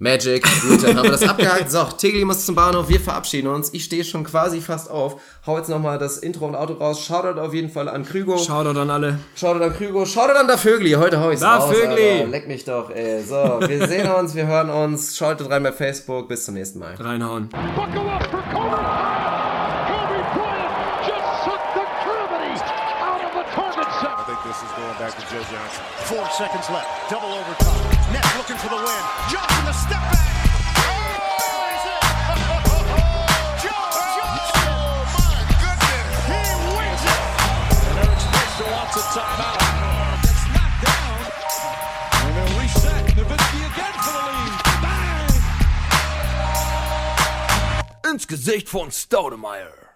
Magic. Gut, dann haben wir das abgehakt. So, Tegli muss zum Bahnhof. Wir verabschieden uns. Ich stehe schon quasi fast auf. Hau jetzt nochmal das Intro und Auto raus. Shoutout auf jeden Fall an Krügo. Shoutout an alle. Shoutout an Krügo. Shoutout an da Vögli. Heute hau ich's Da raus. Vögli. Alter. Leck mich doch, ey. So, wir sehen uns, wir hören uns. Schaltet rein bei Facebook. Bis zum nächsten Mal. Reinhauen. Buckle up for back to Joe Johnson. Four seconds left. Double overtime. Nets looking for the win. Johnson the step back. Oh, oh, Timeout. Gets knocked down. And reset. Again for the lead. Bang! Ins Gesicht von Staudemeyer.